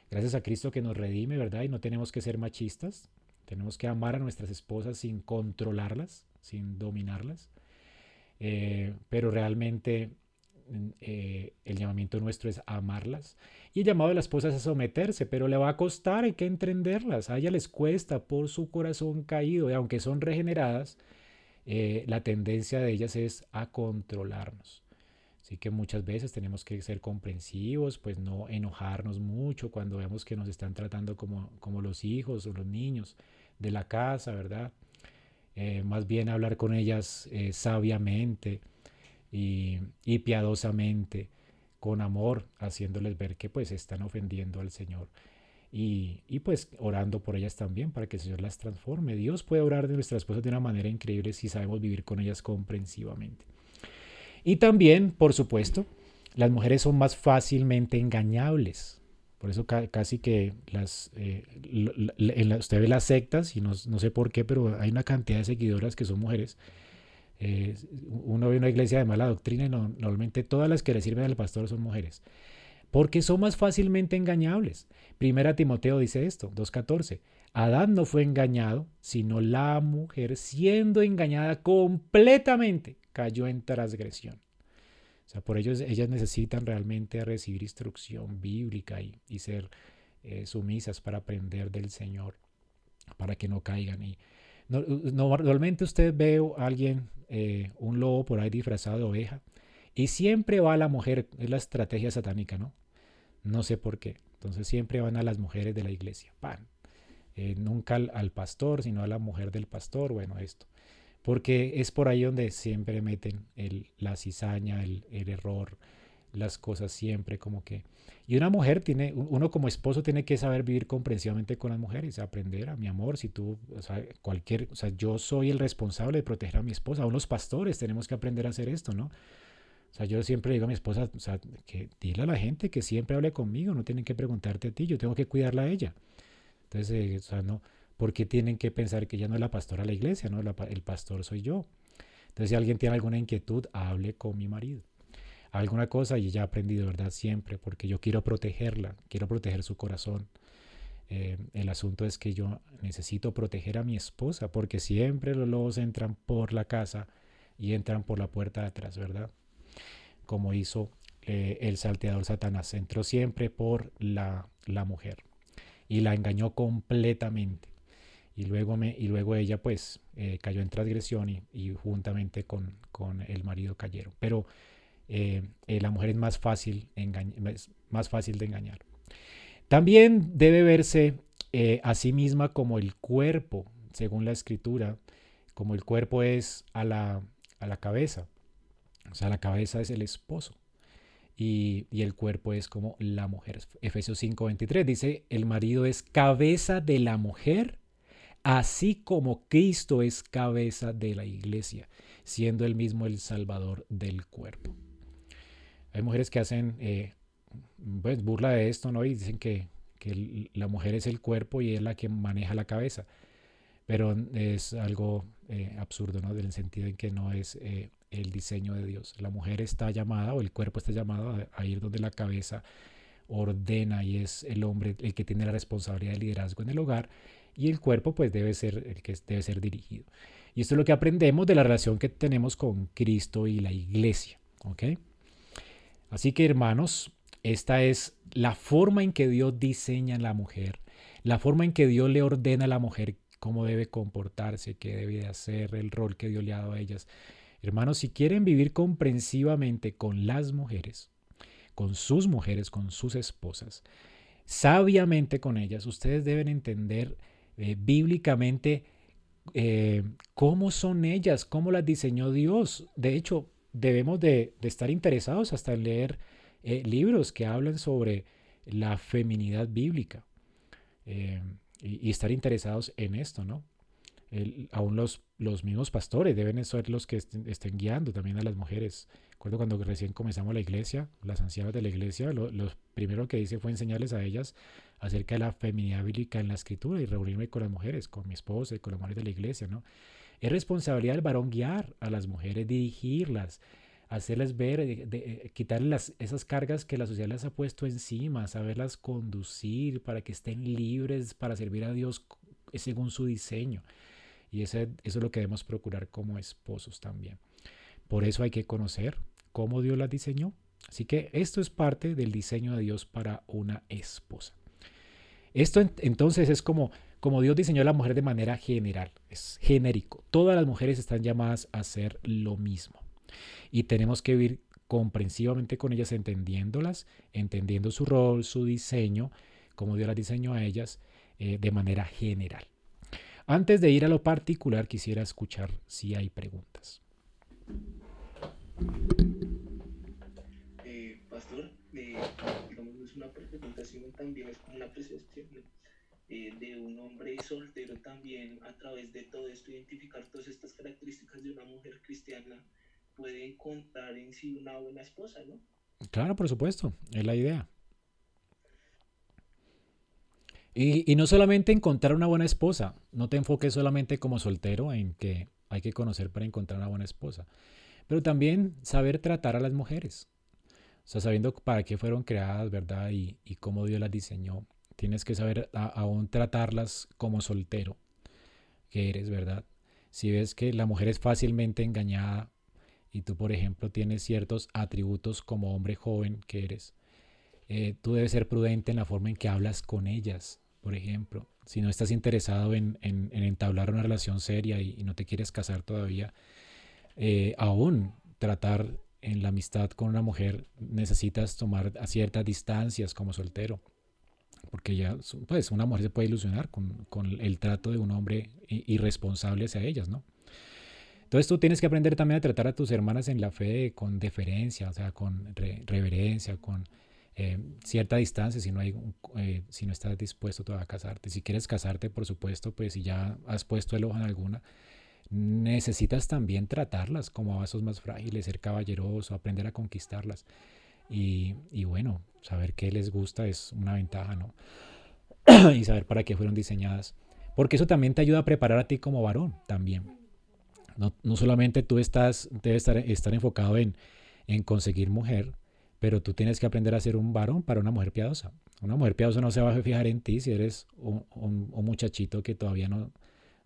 Gracias a Cristo que nos redime, ¿verdad? Y no tenemos que ser machistas. Tenemos que amar a nuestras esposas sin controlarlas, sin dominarlas. Eh, pero realmente eh, el llamamiento nuestro es amarlas. Y el llamado de las esposas es someterse, pero le va a costar, hay que entenderlas. A ella les cuesta por su corazón caído, y aunque son regeneradas, eh, la tendencia de ellas es a controlarnos. Así que muchas veces tenemos que ser comprensivos, pues no enojarnos mucho cuando vemos que nos están tratando como, como los hijos o los niños de la casa, ¿verdad? Eh, más bien hablar con ellas sabiamente y, piadosamente, con amor, haciéndoles ver que pues están ofendiendo al Señor. Y, pues orando por ellas también para que el Señor las transforme. Dios puede orar de nuestras esposas de una manera increíble si sabemos vivir con ellas comprensivamente. Y también, por supuesto, las mujeres son más fácilmente engañables. Por eso casi que las, eh, usted ve las sectas y no, sé por qué, pero hay una cantidad de seguidoras que son mujeres. Uno ve una iglesia de mala doctrina y normalmente todas las que le sirven al pastor son mujeres. Porque son más fácilmente engañables. Primera Timoteo dice esto, 2.14. Adán no fue engañado, sino la mujer, siendo engañada completamente, cayó en transgresión. O sea, por ello ellas necesitan realmente recibir instrucción bíblica y, ser eh, sumisas para aprender del Señor, para que no caigan. Y normalmente usted ve a alguien, eh, un lobo por ahí disfrazado de oveja, y siempre va a la mujer, es la estrategia satánica, ¿no? No sé por qué. Entonces siempre van a las mujeres de la iglesia, pan. Eh, nunca al, pastor, sino a la mujer del pastor, bueno, esto porque es por ahí donde siempre meten la cizaña, el, error, las cosas siempre como que... Y una mujer tiene, uno como esposo tiene que saber vivir comprensivamente con las mujeres, aprender a mi amor, si tú, o sea, cualquier, o sea, yo soy el responsable de proteger a mi esposa, a unos pastores tenemos que aprender a hacer esto, ¿no? O sea, yo siempre digo a mi esposa, o sea, que dile a la gente que siempre hable conmigo, no tienen que preguntarte a ti, yo tengo que cuidarla a ella. Entonces, eh, o sea, no, porque tienen que pensar que ya no es la pastora de la iglesia, no el pastor soy yo. Entonces, si alguien tiene alguna inquietud, hable con mi marido. Alguna cosa, y ya he aprendido, ¿verdad? Siempre, porque yo quiero protegerla, quiero proteger su corazón. Eh, el asunto es que yo necesito proteger a mi esposa, porque siempre los lobos entran por la casa y entran por la puerta de atrás, ¿verdad? Como hizo eh, el salteador Satanás, entró siempre por la, la mujer y la engañó completamente y luego, me, y luego ella pues eh, cayó en transgresión y, juntamente con, con, el marido cayeron. Pero eh, eh, la mujer es más fácil, más fácil de engañar. También debe verse eh, a sí misma como el cuerpo, según la escritura, como el cuerpo es a la, a la cabeza. O sea, la cabeza es el esposo y, y, el cuerpo es como la mujer. Efesios 5:23 dice, el marido es cabeza de la mujer, así como Cristo es cabeza de la iglesia, siendo él mismo el salvador del cuerpo. Hay mujeres que hacen eh, pues, burla de esto, ¿no? Y dicen que, que la mujer es el cuerpo y es la que maneja la cabeza. Pero es algo eh, absurdo, ¿no? En el sentido en que no es eh, el diseño de Dios. La mujer está llamada o el cuerpo está llamado a, ir donde la cabeza ordena y es el hombre el que tiene la responsabilidad de liderazgo en el hogar y el cuerpo pues debe ser el que debe ser dirigido. Y esto es lo que aprendemos de la relación que tenemos con Cristo y la iglesia, ¿ok? Así que hermanos, esta es la forma en que Dios diseña a la mujer, la forma en que Dios le ordena a la mujer cómo debe comportarse, qué debe hacer, el rol que Dios le ha dado a ellas. Hermanos, si quieren vivir comprensivamente con las mujeres, con sus mujeres, con sus esposas, sabiamente con ellas, ustedes deben entender eh, bíblicamente eh, cómo son ellas, cómo las diseñó Dios. De hecho, debemos de, estar interesados hasta en leer eh, libros que hablan sobre la feminidad bíblica y, y, estar interesados en esto, ¿no? aún los, los mismos pastores deben ser los que estén, guiando también a las mujeres. Recuerdo cuando recién comenzamos la iglesia, las ancianas de la iglesia, lo, primero que hice fue enseñarles a ellas acerca de la feminidad bíblica en la escritura y reunirme con las mujeres, con mi esposa y con las mujeres de la iglesia, ¿no? Es responsabilidad del varón guiar a las mujeres, dirigirlas, hacerles ver, de, quitarles esas cargas que la sociedad les ha puesto encima, saberlas conducir para que estén libres para servir a Dios según su diseño. Y eso es lo que debemos procurar como esposos también. Por eso hay que conocer cómo Dios las diseñó. Así que esto es parte del diseño de Dios para una esposa. Esto entonces es como, como Dios diseñó a la mujer de manera general, es genérico. Todas las mujeres están llamadas a hacer lo mismo. Y tenemos que vivir comprensivamente con ellas, entendiéndolas, entendiendo su rol, su diseño, como Dios las diseñó a ellas eh, de manera general. Antes de ir a lo particular, quisiera escuchar si hay preguntas. Eh, pastor, eh, digamos, no es una pregunta, sino también es una percepción eh, de un hombre soltero también a través de todo esto, identificar todas estas características de una mujer cristiana, puede encontrar en sí una buena esposa, ¿no? Claro, por supuesto, es la idea. Y, no solamente encontrar una buena esposa, no te enfoques solamente como soltero en que hay que conocer para encontrar una buena esposa, pero también saber tratar a las mujeres. O sea, sabiendo para qué fueron creadas, ¿verdad? Y, cómo Dios las diseñó. Tienes que saber aún tratarlas como soltero que eres, ¿verdad? Si ves que la mujer es fácilmente engañada y tú, por ejemplo, tienes ciertos atributos como hombre joven que eres, eh, tú debes ser prudente en la forma en que hablas con ellas, por ejemplo, si no estás interesado en, entablar una relación seria y, no te quieres casar todavía, eh, aún tratar en la amistad con una mujer necesitas tomar a ciertas distancias como soltero. Porque ya, pues, una mujer se puede ilusionar con, el trato de un hombre irresponsable hacia ellas, ¿no? Entonces tú tienes que aprender también a tratar a tus hermanas en la fe con deferencia, o sea, con reverencia, con eh, cierta distancia si no, hay, eh, si no estás dispuesto todavía a casarte. Si quieres casarte, por supuesto, pues si ya has puesto el ojo en alguna, necesitas también tratarlas como vasos más frágiles, ser caballeroso, aprender a conquistarlas. Y, bueno, saber qué les gusta es una ventaja, ¿no? y saber para qué fueron diseñadas. Porque eso también te ayuda a preparar a ti como varón también. No, no solamente tú estás, debes estar, estar enfocado en, en conseguir mujer, pero tú tienes que aprender a ser un varón para una mujer piadosa. Una mujer piadosa no se va a fijar en ti si eres un, muchachito que todavía no,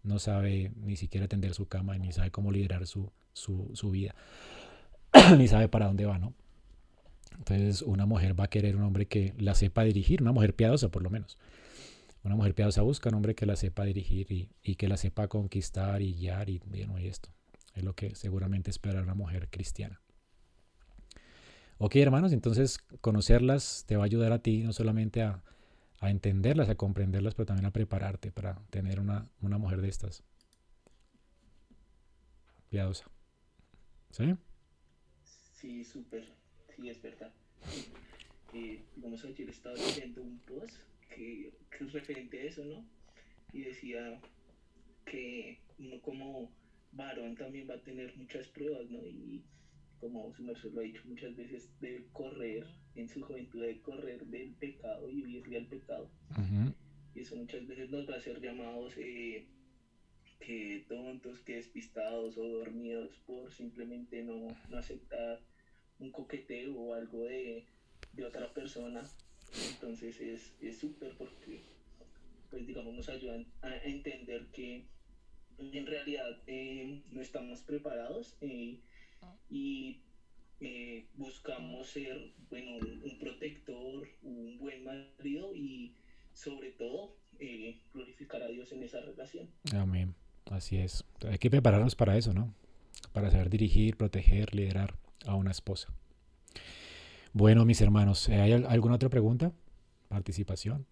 no sabe ni siquiera atender su cama, ni sabe cómo liderar su, su, vida, ni sabe para dónde va, ¿no? Entonces una mujer va a querer un hombre que la sepa dirigir, una mujer piadosa por lo menos. Una mujer piadosa busca un hombre que la sepa dirigir y, que la sepa conquistar y guiar y, esto. Es lo que seguramente espera una mujer cristiana. Ok, hermanos, entonces conocerlas te va a ayudar a ti no solamente a, a entenderlas, a comprenderlas, pero también a prepararte para tener una, una mujer de estas. Piadosa. ¿Sí? Sí, súper. Sí, es verdad. Eh, digamos, ayer estaba leyendo un post que, que es referente a eso, ¿no? Y decía que uno como varón también va a tener muchas pruebas, ¿no? Y como su merced lo ha dicho muchas veces, debe correr en su juventud, debe correr del pecado y huirle al pecado. Y eso muchas veces nos va a hacer llamados eh, que tontos, que despistados o dormidos por simplemente no, no aceptar un coqueteo o algo de, de otra persona. Entonces es súper porque, pues digamos, nos ayudan a entender que en realidad eh, no estamos preparados eh, y eh, buscamos ser bueno, un, protector, un buen marido y sobre todo glorificar a Dios en esa relación. Amén, así es. Hay que prepararnos para eso, ¿no? Para saber dirigir, proteger, liderar a una esposa. Bueno, mis hermanos, ¿hay alguna otra pregunta? Participación.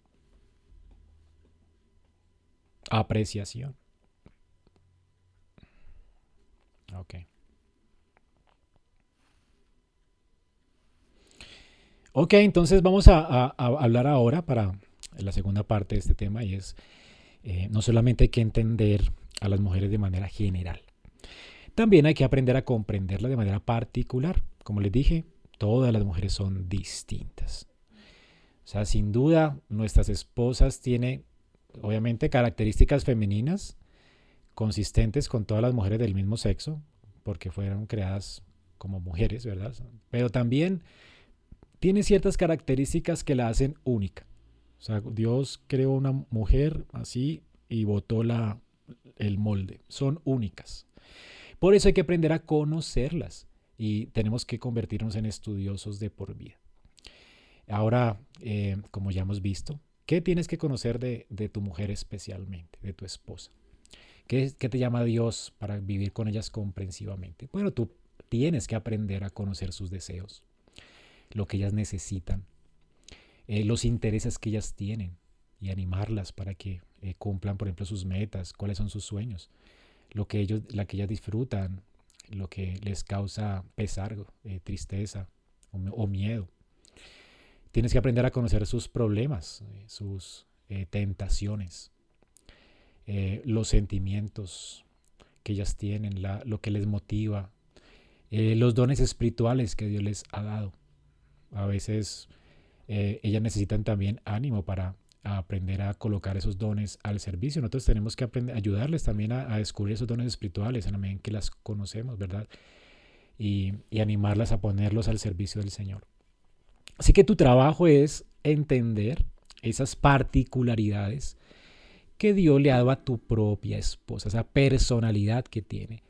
Apreciación. Ok. Ok, entonces vamos a, hablar ahora para la segunda parte de este tema y es, eh, no solamente hay que entender a las mujeres de manera general, también hay que aprender a comprenderlas de manera particular. Como les dije, todas las mujeres son distintas. O sea, sin duda, nuestras esposas tienen, obviamente, características femeninas consistentes con todas las mujeres del mismo sexo, porque fueron creadas como mujeres, ¿verdad? Pero también tiene ciertas características que la hacen única. O sea, Dios creó una mujer así y botó la, el molde. Son únicas. Por eso hay que aprender a conocerlas y tenemos que convertirnos en estudiosos de por vida. Ahora, eh, como ya hemos visto, ¿qué tienes que conocer de, tu mujer especialmente, de tu esposa? ¿Qué, te llama Dios para vivir con ellas comprensivamente? Bueno, tú tienes que aprender a conocer sus deseos, lo que ellas necesitan, eh, los intereses que ellas tienen y animarlas para que eh, cumplan, por ejemplo, sus metas, cuáles son sus sueños, lo que ellos, la que ellas disfrutan, lo que les causa pesar, eh, tristeza o, miedo. Tienes que aprender a conocer sus problemas, sus tentaciones, eh, los sentimientos que ellas tienen, lo que les motiva, eh, los dones espirituales que Dios les ha dado. A veces eh, ellas necesitan también ánimo para aprender a colocar esos dones al servicio. Nosotros tenemos que aprender, ayudarles también a, descubrir esos dones espirituales en la medida en que las conocemos, ¿verdad? Y, y animarlas a ponerlos al servicio del Señor. Así que tu trabajo es entender esas particularidades que Dios le ha dado a tu propia esposa, esa personalidad que tiene,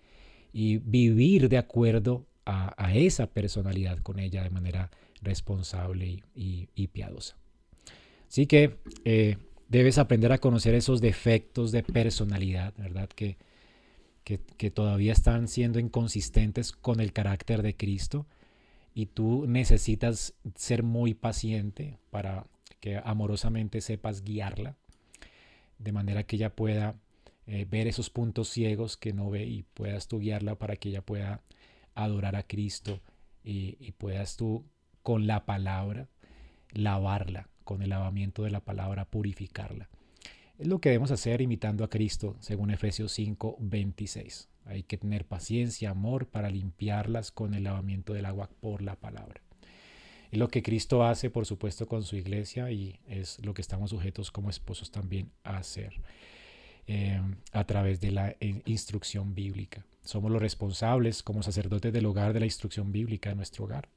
y vivir de acuerdo a, esa personalidad con ella de manera responsable y, piadosa. Así que eh, debes aprender a conocer esos defectos de personalidad, ¿verdad? Que, que, todavía están siendo inconsistentes con el carácter de Cristo y tú necesitas ser muy paciente para que amorosamente sepas guiarla de manera que ella pueda eh, ver esos puntos ciegos que no ve y puedas tú guiarla para que ella pueda adorar a Cristo y, puedas tú con la palabra lavarla, con el lavamiento de la palabra purificarla. Es lo que debemos hacer imitando a Cristo, según Efesios 5, 26. Hay que tener paciencia, amor para limpiarlas con el lavamiento del agua por la palabra. Es lo que Cristo hace, por supuesto, con su iglesia y es lo que estamos sujetos como esposos también a hacer eh, a través de la eh, instrucción bíblica. Somos los responsables como sacerdotes del hogar de la instrucción bíblica de nuestro hogar.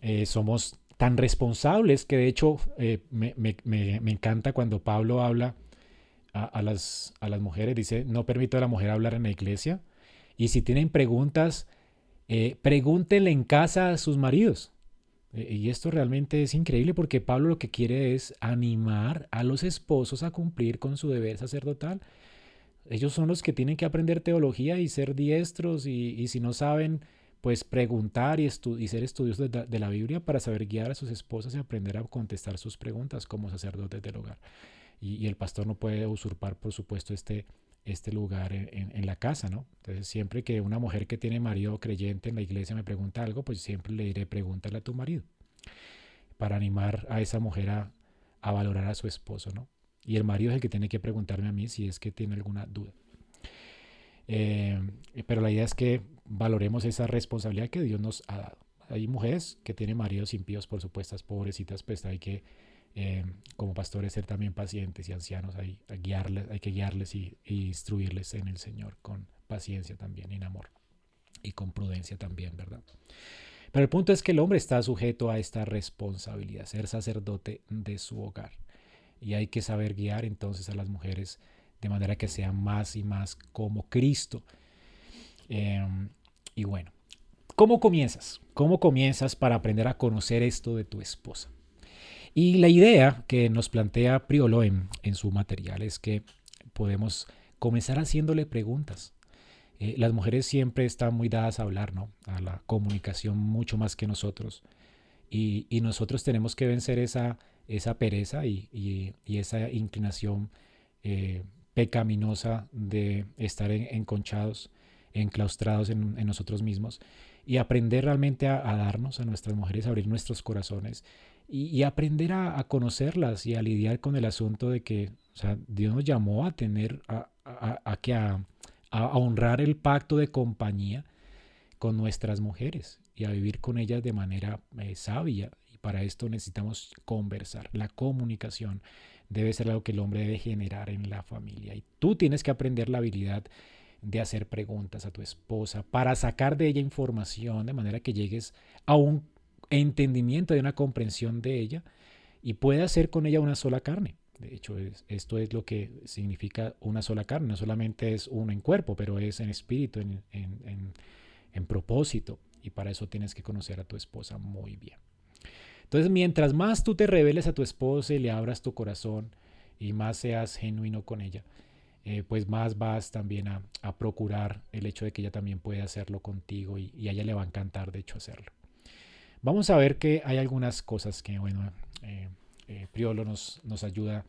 Eh, somos tan responsables que de hecho me, encanta cuando Pablo habla a, las, a las mujeres, dice, no permito a la mujer hablar en la iglesia. Y si tienen preguntas, pregúntenle en casa a sus maridos. Eh, y esto realmente es increíble porque Pablo lo que quiere es animar a los esposos a cumplir con su deber sacerdotal. Ellos son los que tienen que aprender teología y ser diestros y, si no saben, pues preguntar y, y ser estudiosos de, la Biblia para saber guiar a sus esposas y aprender a contestar sus preguntas como sacerdotes del hogar. Y, el pastor no puede usurpar, por supuesto, este, este lugar en, la casa, ¿no? Entonces, siempre que una mujer que tiene marido creyente en la iglesia me pregunta algo, pues siempre le diré, pregúntale a tu marido, para animar a esa mujer a, a valorar a su esposo, ¿no? Y el marido es el que tiene que preguntarme a mí si es que tiene alguna duda. Eh, pero la idea es que valoremos esa responsabilidad que Dios nos ha dado. Hay mujeres que tienen maridos impíos, por supuesto, pobrecitas, pues hay que, eh, como pastores, ser también pacientes y ancianos, hay, guiarles, hay que guiarles y, instruirles en el Señor con paciencia también, en amor y con prudencia también, ¿verdad? Pero el punto es que el hombre está sujeto a esta responsabilidad, ser sacerdote de su hogar. Y hay que saber guiar entonces a las mujeres de manera que sea más y más como Cristo. Em, y bueno, ¿cómo comienzas? ¿Cómo comienzas para aprender a conocer esto de tu esposa? Y la idea que nos plantea Priolo en, su material es que podemos comenzar haciéndole preguntas. Eh, las mujeres siempre están muy dadas a hablar, ¿no? A la comunicación mucho más que nosotros. Y, nosotros tenemos que vencer esa, esa pereza y, esa inclinación eh, pecaminosa de estar enconchados, enclaustrados en, nosotros mismos y aprender realmente a, darnos a nuestras mujeres, a abrir nuestros corazones y, aprender a, conocerlas y a lidiar con el asunto de que Dios nos llamó a tener, a, que a, honrar el pacto de compañía con nuestras mujeres y a vivir con ellas de manera eh, sabia. Y para esto necesitamos conversar, la comunicación debe ser algo que el hombre debe generar en la familia. Y tú tienes que aprender la habilidad de hacer preguntas a tu esposa para sacar de ella información de manera que llegues a un entendimiento, de una comprensión de ella y puedas ser con ella una sola carne. De hecho, esto es lo que significa una sola carne. No solamente es uno en cuerpo, pero es en espíritu, en, en propósito. Y para eso tienes que conocer a tu esposa muy bien. Entonces, mientras más tú te reveles a tu esposa y le abras tu corazón y más seas genuino con ella, eh, pues más vas también a, procurar el hecho de que ella también puede hacerlo contigo y, a ella le va a encantar, de hecho, hacerlo. Vamos a ver que hay algunas cosas que, bueno, eh, eh, Priolo nos, nos ayuda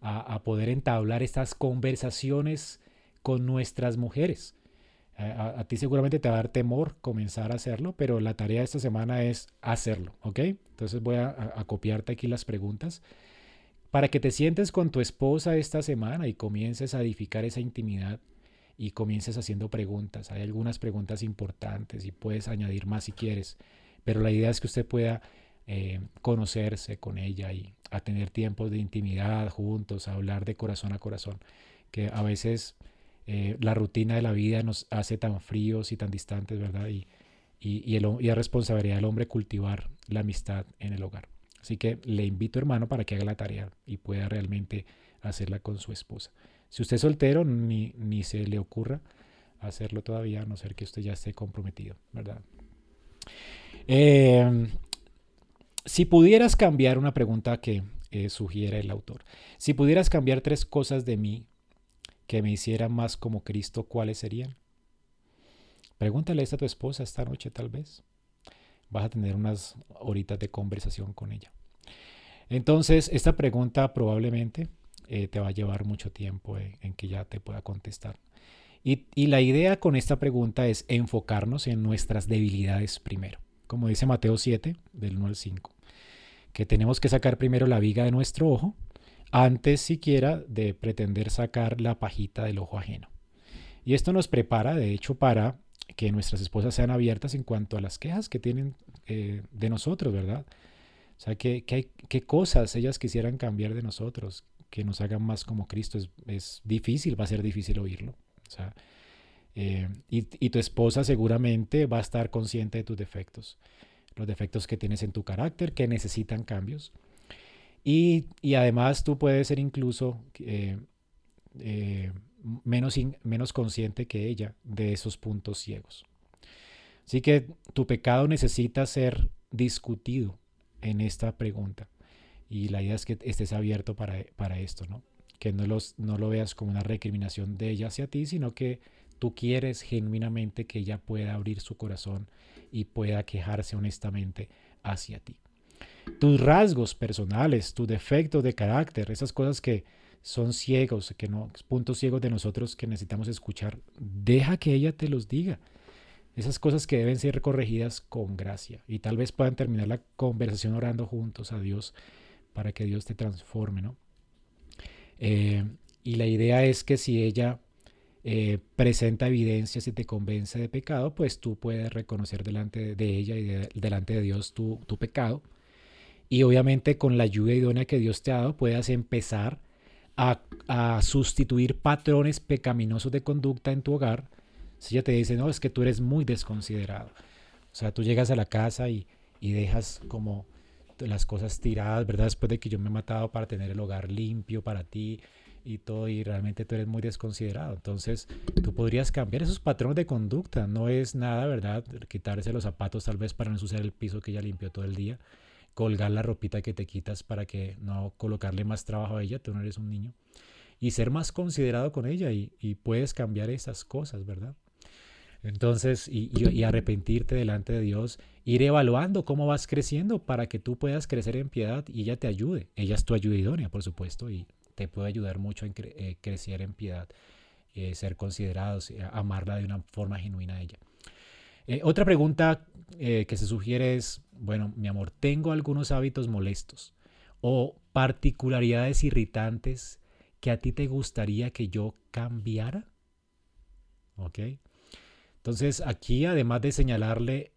a, a poder entablar estas conversaciones con nuestras mujeres. A, ti seguramente te va a dar temor comenzar a hacerlo, pero la tarea de esta semana es hacerlo, ¿ok? Entonces voy a, copiarte aquí las preguntas para que te sientes con tu esposa esta semana y comiences a edificar esa intimidad y comiences haciendo preguntas. Hay algunas preguntas importantes y puedes añadir más si quieres, pero la idea es que usted pueda eh, conocerse con ella y a tener tiempos de intimidad juntos, a hablar de corazón a corazón, que a veces eh, la rutina de la vida nos hace tan fríos y tan distantes, ¿verdad? Y, y, el, y es responsabilidad del hombre cultivar la amistad en el hogar. Así que le invito, hermano, para que haga la tarea y pueda realmente hacerla con su esposa. Si usted es soltero, ni, ni se le ocurra hacerlo todavía, a no ser que usted ya esté comprometido, ¿verdad? Em, si pudieras cambiar una pregunta que eh, sugiere el autor, si pudieras cambiar tres cosas de mí que me hicieran más como Cristo, ¿cuáles serían? Pregúntale a tu esposa esta noche tal vez. Vas a tener unas horitas de conversación con ella. Entonces, esta pregunta probablemente eh, te va a llevar mucho tiempo en, que ya te pueda contestar. Y, y, la idea con esta pregunta es enfocarnos en nuestras debilidades primero. Como dice Mateo 7, del 1 al 5, que tenemos que sacar primero la viga de nuestro ojo antes siquiera de pretender sacar la pajita del ojo ajeno. Y esto nos prepara, de hecho, para que nuestras esposas sean abiertas en cuanto a las quejas que tienen eh, de nosotros, ¿verdad? O sea, ¿qué, qué, cosas ellas quisieran cambiar de nosotros, que nos hagan más como Cristo? Es, difícil, va a ser difícil oírlo. O sea, eh, y, y tu esposa seguramente va a estar consciente de tus defectos, los defectos que tienes en tu carácter, que necesitan cambios. Y, además tú puedes ser incluso eh, eh, menos, menos consciente que ella de esos puntos ciegos. Así que tu pecado necesita ser discutido en esta pregunta. Y la idea es que estés abierto para, para esto, ¿no? Que no, los, no lo veas como una recriminación de ella hacia ti, sino que tú quieres genuinamente que ella pueda abrir su corazón y pueda quejarse honestamente hacia ti. Tus rasgos personales, tu defecto de carácter, esas cosas que son ciegos, que no, puntos ciegos de nosotros que necesitamos escuchar, deja que ella te los diga. Esas cosas que deben ser corregidas con gracia. Y tal vez puedan terminar la conversación orando juntos a Dios para que Dios te transforme, ¿no? Eh, y la idea es que si ella eh, presenta evidencias y te convence de pecado, pues tú puedes reconocer delante de ella y delante de Dios tu, tu, pecado. Y obviamente con la ayuda idónea que Dios te ha dado, puedas empezar a, a, sustituir patrones pecaminosos de conducta en tu hogar. Si ella te dice, no, es que tú eres muy desconsiderado. O sea, tú llegas a la casa y, y dejas como las cosas tiradas, ¿verdad? Después de que yo me he matado para tener el hogar limpio para ti, y todo y realmente tú eres muy desconsiderado. Entonces, tú podrías cambiar esos patrones de conducta. No es nada, ¿verdad? Quitarse los zapatos tal vez para no ensuciar el piso que ella limpió todo el día. Colgar la ropita que te quitas para que no colocarle más trabajo a ella, tú no eres un niño. Y ser más considerado con ella y, puedes cambiar esas cosas, ¿verdad? Entonces, y, arrepentirte delante de Dios, ir evaluando cómo vas creciendo para que tú puedas crecer en piedad y ella te ayude. Ella es tu ayuda idónea, por supuesto, y te puede ayudar mucho a eh, crecer en piedad, eh, ser considerados, eh, amarla de una forma genuina a ella. otra pregunta que se sugiere es, bueno, mi amor, tengo algunos hábitos molestos o particularidades irritantes que a ti te gustaría que yo cambiara. ¿Ok? Entonces aquí, además de señalarle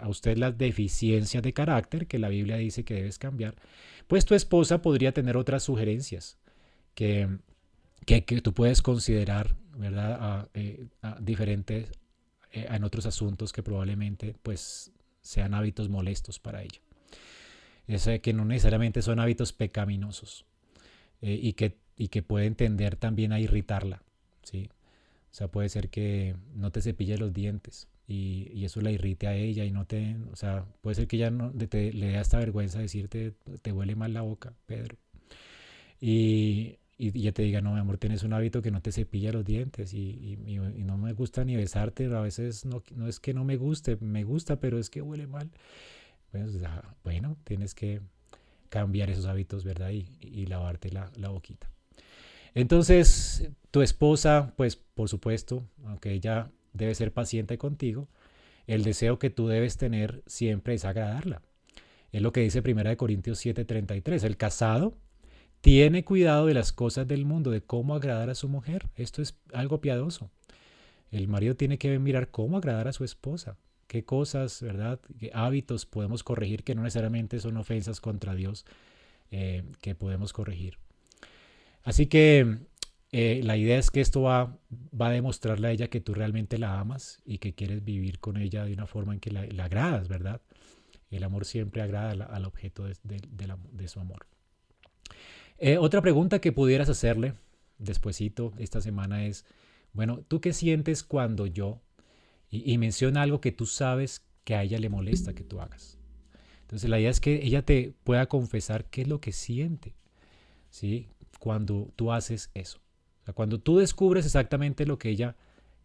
a usted las deficiencias de carácter que la Biblia dice que debes cambiar, pues tu esposa podría tener otras sugerencias que, que, tú puedes considerar, ¿verdad? A, eh, diferentes, eh, en otros asuntos que probablemente pues sean hábitos molestos para ella. Es que no necesariamente son hábitos pecaminosos eh, y, que, y que pueden tender también a irritarla, ¿sí? O sea, puede ser que no te cepille los dientes y, eso la irrite a ella y no te, o sea, puede ser que ya no te, le dé esta vergüenza decirte, te huele mal la boca, Pedro. Y, y ella te diga, no, mi amor, tienes un hábito que no te cepilla los dientes y, y, no me gusta ni besarte, a veces no, no, es que no me guste, me gusta, pero es que huele mal. Pues, bueno, tienes que cambiar esos hábitos, ¿verdad? Y, lavarte la, la boquita. Entonces, tu esposa, pues por supuesto, aunque ella debe ser paciente contigo, el deseo que tú debes tener siempre es agradarla. Es lo que dice 1 Corintios 7:33. El casado tiene cuidado de las cosas del mundo, de cómo agradar a su mujer. Esto es algo piadoso. El marido tiene que mirar cómo agradar a su esposa. Qué cosas, ¿verdad? Qué hábitos podemos corregir que no necesariamente son ofensas contra Dios eh, que podemos corregir. Así que eh, la idea es que esto va, va, a demostrarle a ella que tú realmente la amas y que quieres vivir con ella de una forma en que la, agradas, ¿verdad? El amor siempre agrada al, objeto de, su amor. Eh, otra pregunta que pudieras hacerle despuesito esta semana es, bueno, ¿tú qué sientes cuando yo, y, y menciona algo que tú sabes que a ella le molesta que tú hagas? Entonces la idea es que ella te pueda confesar qué es lo que siente, ¿sí? Cuando tú haces eso cuando tú descubres exactamente lo que ella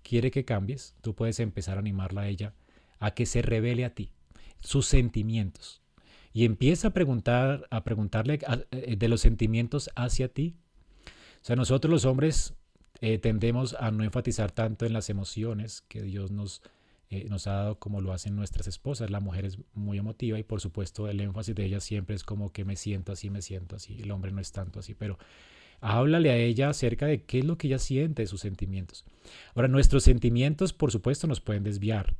quiere que cambies, tú puedes empezar a animarla a ella a que se revele a ti, sus sentimientos. Y empieza a preguntar, a preguntarle eh, de los sentimientos hacia ti. O sea, nosotros los hombres eh, tendemos a no enfatizar tanto en las emociones que Dios nos, eh, nos ha dado como lo hacen nuestras esposas. La mujer es muy emotiva y por supuesto el énfasis de ella siempre es como que me siento así, me siento así. El hombre no es tanto así, pero Háblale a ella acerca de qué es lo que ella siente, de sus sentimientos. Ahora, nuestros sentimientos, por supuesto, nos pueden desviar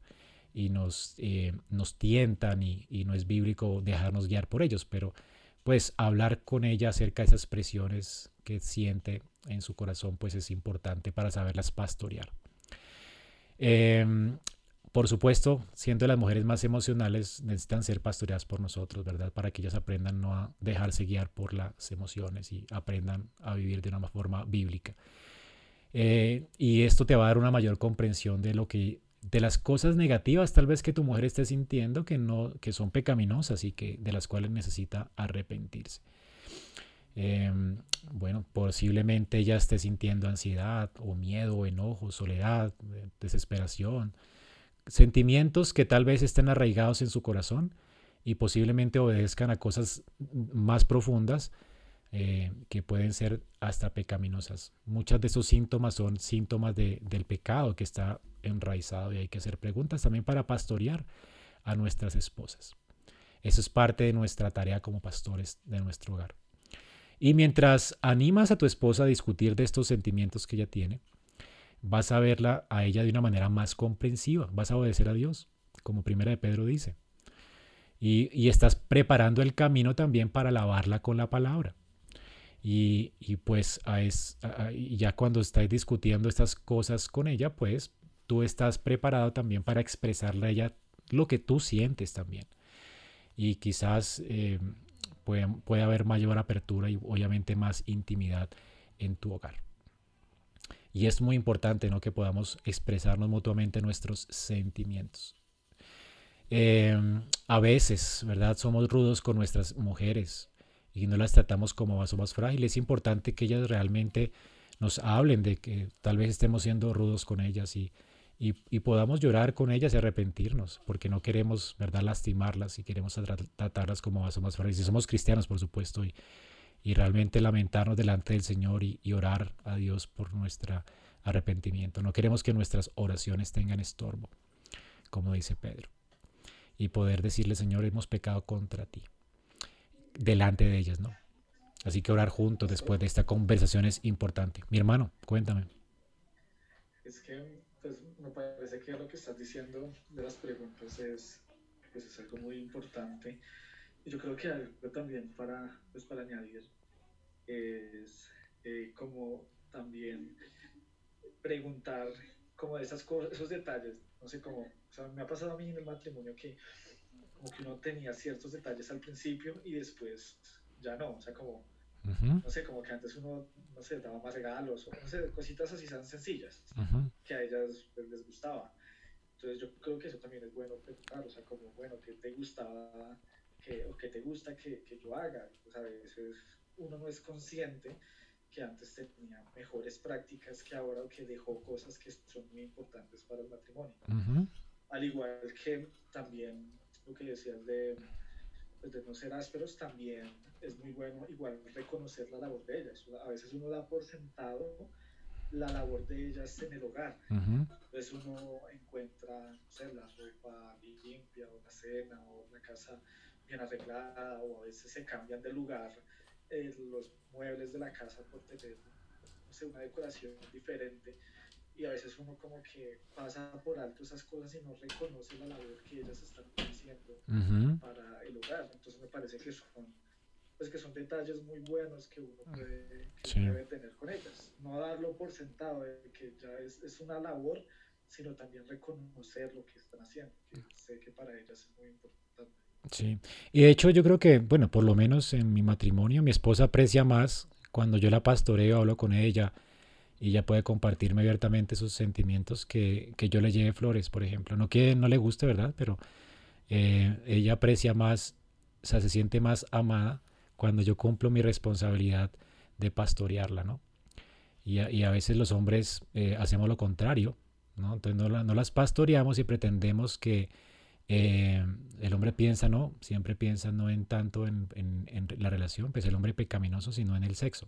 y nos, eh, nos tientan y, no es bíblico dejarnos guiar por ellos, pero pues hablar con ella acerca de esas expresiones que siente en su corazón, pues es importante para saberlas pastorear. Eh, por supuesto, siendo las mujeres más emocionales, necesitan ser pastoreadas por nosotros, ¿verdad? Para que ellas aprendan no a dejarse guiar por las emociones y aprendan a vivir de una forma bíblica. Eh, y esto te va a dar una mayor comprensión de lo que de las cosas negativas tal vez que tu mujer esté sintiendo que no que son pecaminosas y que de las cuales necesita arrepentirse. Em, bueno, posiblemente ella esté sintiendo ansiedad o miedo, enojo, soledad, eh, desesperación, sentimientos que tal vez estén arraigados en su corazón y posiblemente obedezcan a cosas más profundas eh, que pueden ser hasta pecaminosas. Muchos de esos síntomas son síntomas de, del pecado que está enraizado y hay que hacer preguntas también para pastorear a nuestras esposas. Eso es parte de nuestra tarea como pastores de nuestro hogar. Y mientras animas a tu esposa a discutir de estos sentimientos que ella tiene, vas a verla a ella de una manera más comprensiva, vas a obedecer a Dios, como primera de Pedro dice. Y, y estás preparando el camino también para lavarla con la palabra. Y, pues ya cuando estáis discutiendo estas cosas con ella, pues tú estás preparado también para expresarle a ella lo que tú sientes también. Y quizás eh, puede, puede haber mayor apertura y obviamente más intimidad en tu hogar. Y es muy importante ¿no? que podamos expresarnos mutuamente nuestros sentimientos. Em, a veces, ¿verdad? Somos rudos con nuestras mujeres y no las tratamos como vaso más frágil. Es importante que ellas realmente nos hablen de que tal vez estemos siendo rudos con ellas y, podamos llorar con ellas y arrepentirnos, porque no queremos, ¿verdad?, lastimarlas y queremos tratarlas como vaso más frágil. Si somos cristianos, por supuesto, y, y realmente lamentarnos delante del Señor y, orar a Dios por nuestro arrepentimiento. No queremos que nuestras oraciones tengan estorbo, como dice Pedro, y poder decirle, Señor, hemos pecado contra ti delante de ellas, ¿no? Así que orar juntos después de esta conversación es importante. Mi hermano, cuéntame. Es que pues, me parece que lo que estás diciendo de las preguntas es, pues, es algo muy importante. Y yo creo que algo también para, pues, para añadir es eh, como también preguntar como esas cosas, esos detalles, no sé cómo, o sea, me ha pasado a mí en el matrimonio que como que uno tenía ciertos detalles al principio y después ya no, o sea, como, no sé, como que antes uno, no sé, daba más regalos, o no sé, cositas así tan sencillas que a ellas pues, les gustaba. Entonces yo creo que eso también es bueno preguntar, o sea, como, bueno, ¿qué te gustaba, que, o qué te gusta que, que yo haga? Pues a veces uno no es consciente que antes tenía mejores prácticas que ahora o que dejó cosas que son muy importantes para el matrimonio. Al igual que también lo que decías de, pues, de no ser ásperos, también es muy bueno igual reconocer la labor de ellas. A veces uno da por sentado la labor de ellas en el hogar. Entonces uno encuentra, no sé, la ropa limpia, o la cena, o la casa bien arreglada, o a veces se cambian de lugar eh, los muebles de la casa por tener, no sé, una decoración diferente y a veces uno como que pasa por alto esas cosas y no reconoce la labor que ellas están haciendo para el hogar. Entonces me parece que son, pues que son detalles muy buenos que uno puede, debe tener con ellas. No darlo por sentado de que ya es, es, una labor, sino también reconocer lo que están haciendo, que sé que para ellas es muy importante. Sí, y de hecho yo creo que, bueno, por lo menos en mi matrimonio, mi esposa aprecia más cuando yo la pastoreo, hablo con ella, y ella puede compartirme abiertamente sus sentimientos que, que, yo le lleve flores, por ejemplo. No que no le guste, ¿verdad? Pero eh, ella aprecia más, o sea, se siente más amada cuando yo cumplo mi responsabilidad de pastorearla, ¿no? Y a, y a veces los hombres eh, hacemos lo contrario, ¿no? Entonces no, no, las pastoreamos y pretendemos que eh, el hombre piensa, no, siempre piensa no en tanto en, en, en la relación, pues el hombre pecaminoso, sino en el sexo.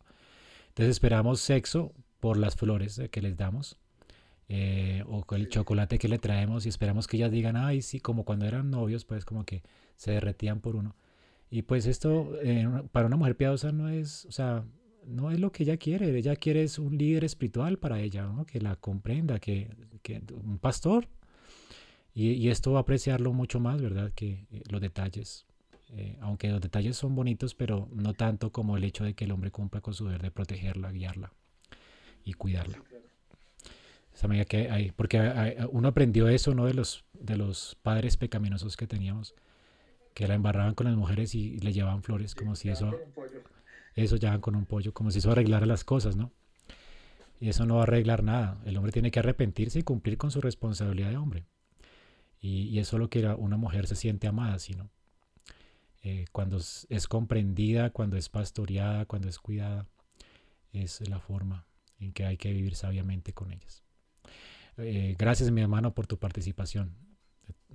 Entonces esperamos sexo por las flores que les damos eh, o el chocolate que le traemos y esperamos que ellas digan, ay, sí, como cuando eran novios, pues como que se derretían por uno. Y pues esto eh, para una mujer piadosa no es, o sea, no es lo que ella quiere, ella quiere es un líder espiritual para ella, ¿no? que la comprenda, que, que un pastor. Y, y, esto va a apreciarlo mucho más, ¿verdad? Que eh, los detalles. aunque los detalles son bonitos, pero no tanto como el hecho de que el hombre cumpla con su deber de protegerla, guiarla y cuidarla. Esa medida que hay, porque uno aprendió eso, ¿no? De los, de los padres pecaminosos que teníamos, que la embarraban con las mujeres y le llevaban flores, como si eso, eso llevaban con un pollo, como si eso arreglara las cosas, ¿no? Y eso no va a arreglar nada. El hombre tiene que arrepentirse y cumplir con su responsabilidad de hombre. Y, es lo que una mujer se siente amada, sino eh, cuando es, comprendida, cuando es pastoreada, cuando es cuidada, es la forma en que hay que vivir sabiamente con ellas. Eh, gracias mi hermano por tu participación.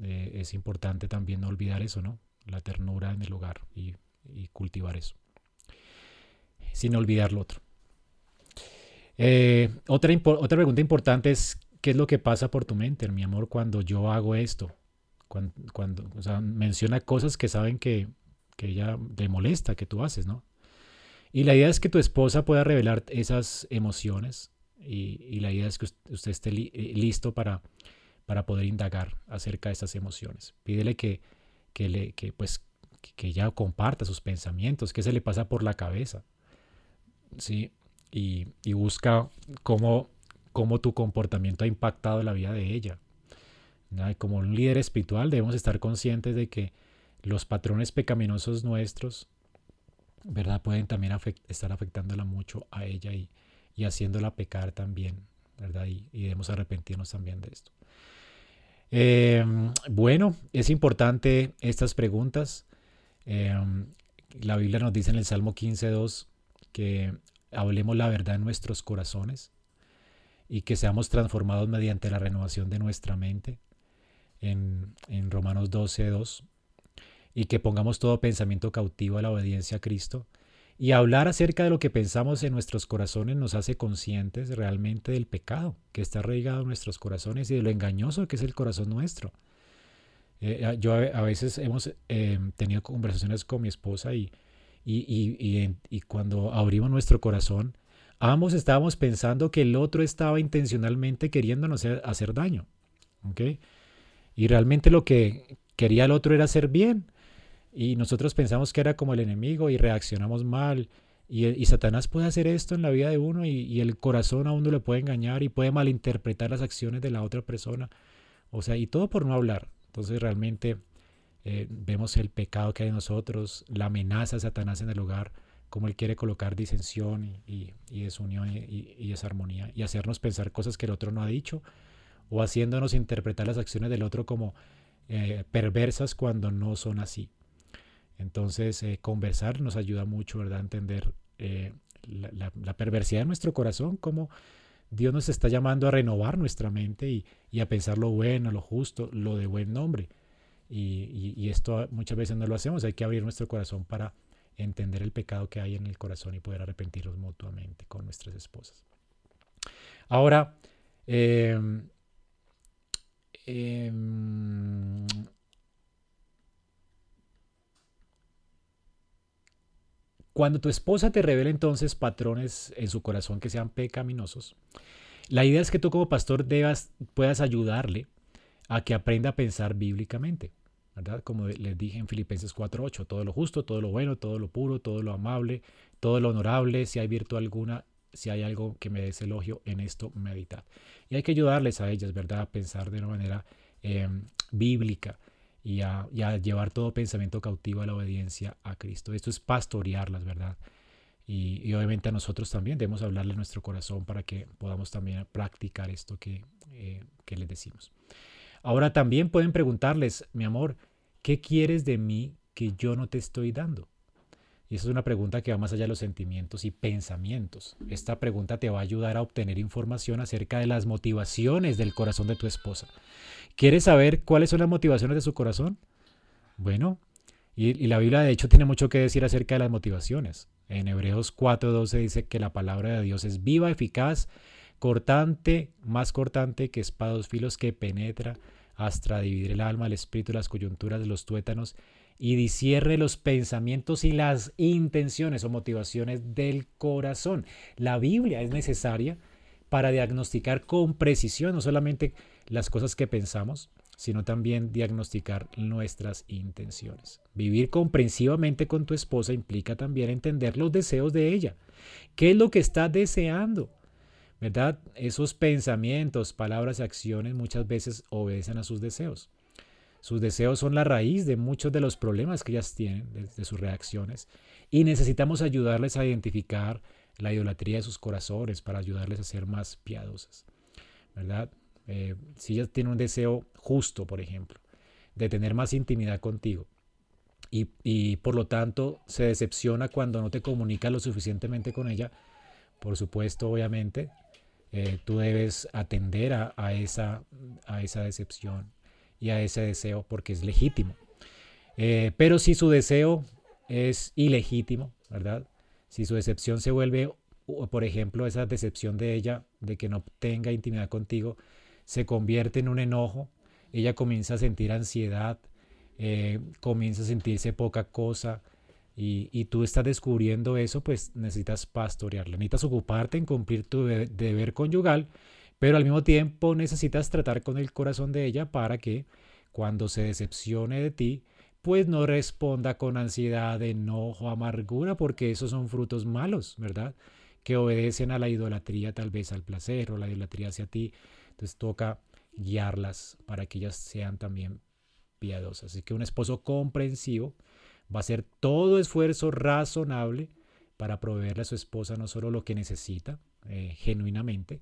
Eh, es importante también no olvidar eso, ¿no? La ternura en el hogar y, cultivar eso. Sin olvidar lo otro. otra, otra pregunta importante es, ¿qué es lo que pasa por tu mente, mi amor, cuando yo hago esto? Cuando, menciona cosas que saben que, que ella le molesta que tú haces, ¿no? Y la idea es que tu esposa pueda revelar esas emociones y, la idea es que usted esté eh, listo para, para poder indagar acerca de esas emociones. Pídele que, que, le, que, pues, que ella comparta sus pensamientos, qué se le pasa por la cabeza, ¿sí? Y busca cómo, cómo tu comportamiento ha impactado la vida de ella. Como un líder espiritual debemos estar conscientes de que los patrones pecaminosos nuestros, ¿verdad? Pueden también estar afectándola mucho a ella y, haciéndola pecar también, ¿verdad? Y, debemos arrepentirnos también de esto. Em, bueno, es importante estas preguntas. Em, la Biblia nos dice en el Salmo 15.2 que hablemos la verdad en nuestros corazones y que seamos transformados mediante la renovación de nuestra mente en, en Romanos 12, 2, y que pongamos todo pensamiento cautivo a la obediencia a Cristo. Y hablar acerca de lo que pensamos en nuestros corazones nos hace conscientes realmente del pecado que está arraigado en nuestros corazones y de lo engañoso que es el corazón nuestro. Eh, yo a, veces hemos eh, tenido conversaciones con mi esposa y, y, y, cuando abrimos nuestro corazón, ambos estábamos pensando que el otro estaba intencionalmente queriéndonos hacer, daño. ¿okay? Y realmente lo que quería el otro era hacer bien. Y nosotros pensamos que era como el enemigo y reaccionamos mal. Y, Satanás puede hacer esto en la vida de uno y, el corazón a uno le puede engañar y puede malinterpretar las acciones de la otra persona. O sea, y todo por no hablar. Entonces realmente eh, vemos el pecado que hay en nosotros, la amenaza de Satanás en el hogar, cómo él quiere colocar disensión y, desunión y, y desarmonía y hacernos pensar cosas que el otro no ha dicho o haciéndonos interpretar las acciones del otro como eh, perversas cuando no son así. Entonces, eh, conversar nos ayuda mucho, ¿verdad? A entender eh, la, perversidad de nuestro corazón, como Dios nos está llamando a renovar nuestra mente y, a pensar lo bueno, lo justo, lo de buen nombre. Y, esto muchas veces no lo hacemos, hay que abrir nuestro corazón para entender el pecado que hay en el corazón y poder arrepentirnos mutuamente con nuestras esposas. Ahora, Em, cuando tu esposa te revela entonces patrones en su corazón que sean pecaminosos, la idea es que tú como pastor debas, puedas ayudarle a que aprenda a pensar bíblicamente. ¿Verdad? Como les dije en Filipenses 4.8, todo lo justo, todo lo bueno, todo lo puro, todo lo amable, todo lo honorable, si hay virtud alguna, si hay algo que me des elogio, en esto meditad. Y hay que ayudarles a ellas, ¿verdad? A pensar de una manera em, bíblica y a, llevar todo pensamiento cautivo a la obediencia a Cristo. Esto es pastorearlas, ¿verdad? Y, obviamente a nosotros también debemos hablarle nuestro corazón para que podamos también practicar esto que, eh, que les decimos. Ahora también pueden preguntarles, mi amor, ¿qué quieres de mí que yo no te estoy dando? Y esa es una pregunta que va más allá de los sentimientos y pensamientos. Esta pregunta te va a ayudar a obtener información acerca de las motivaciones del corazón de tu esposa. ¿Quieres saber cuáles son las motivaciones de su corazón? Bueno, y, la Biblia de hecho tiene mucho que decir acerca de las motivaciones. En Hebreos 4:12 dice que la palabra de Dios es viva, eficaz, cortante, más cortante que espados filos que penetra hasta dividir el alma, el espíritu, las coyunturas de los tuétanos y discierne los pensamientos y las intenciones o motivaciones del corazón. La Biblia es necesaria para diagnosticar con precisión no solamente las cosas que pensamos, sino también diagnosticar nuestras intenciones. Vivir comprensivamente con tu esposa implica también entender los deseos de ella. ¿Qué es lo que está deseando? ¿Verdad? Esos pensamientos, palabras y acciones muchas veces obedecen a sus deseos. Sus deseos son la raíz de muchos de los problemas que ellas tienen, de, sus reacciones. Y necesitamos ayudarles a identificar la idolatría de sus corazones para ayudarles a ser más piadosas. ¿Verdad? Eh, si ellas tienen un deseo justo, por ejemplo, de tener más intimidad contigo, y, por lo tanto se decepciona cuando no te comunica lo suficientemente con ella, por supuesto, obviamente, eh, tú debes atender a, esa, decepción y a ese deseo porque es legítimo. Eh, pero si su deseo es ilegítimo, ¿verdad? Si su decepción se vuelve, por ejemplo, esa decepción de ella de que no tenga intimidad contigo, se convierte en un enojo, ella comienza a sentir ansiedad, eh, comienza a sentirse poca cosa y, tú estás descubriendo eso, pues necesitas pastorearla, necesitas ocuparte en cumplir tu deber conyugal, pero al mismo tiempo necesitas tratar con el corazón de ella para que cuando se decepcione de ti, pues no responda con ansiedad, enojo, amargura, porque esos son frutos malos, ¿verdad? Que obedecen a la idolatría, tal vez al placer o la idolatría hacia ti. Entonces toca guiarlas para que ellas sean también piadosas. Así que un esposo comprensivo va a hacer todo esfuerzo razonable para proveerle a su esposa no solo lo que necesita eh, genuinamente,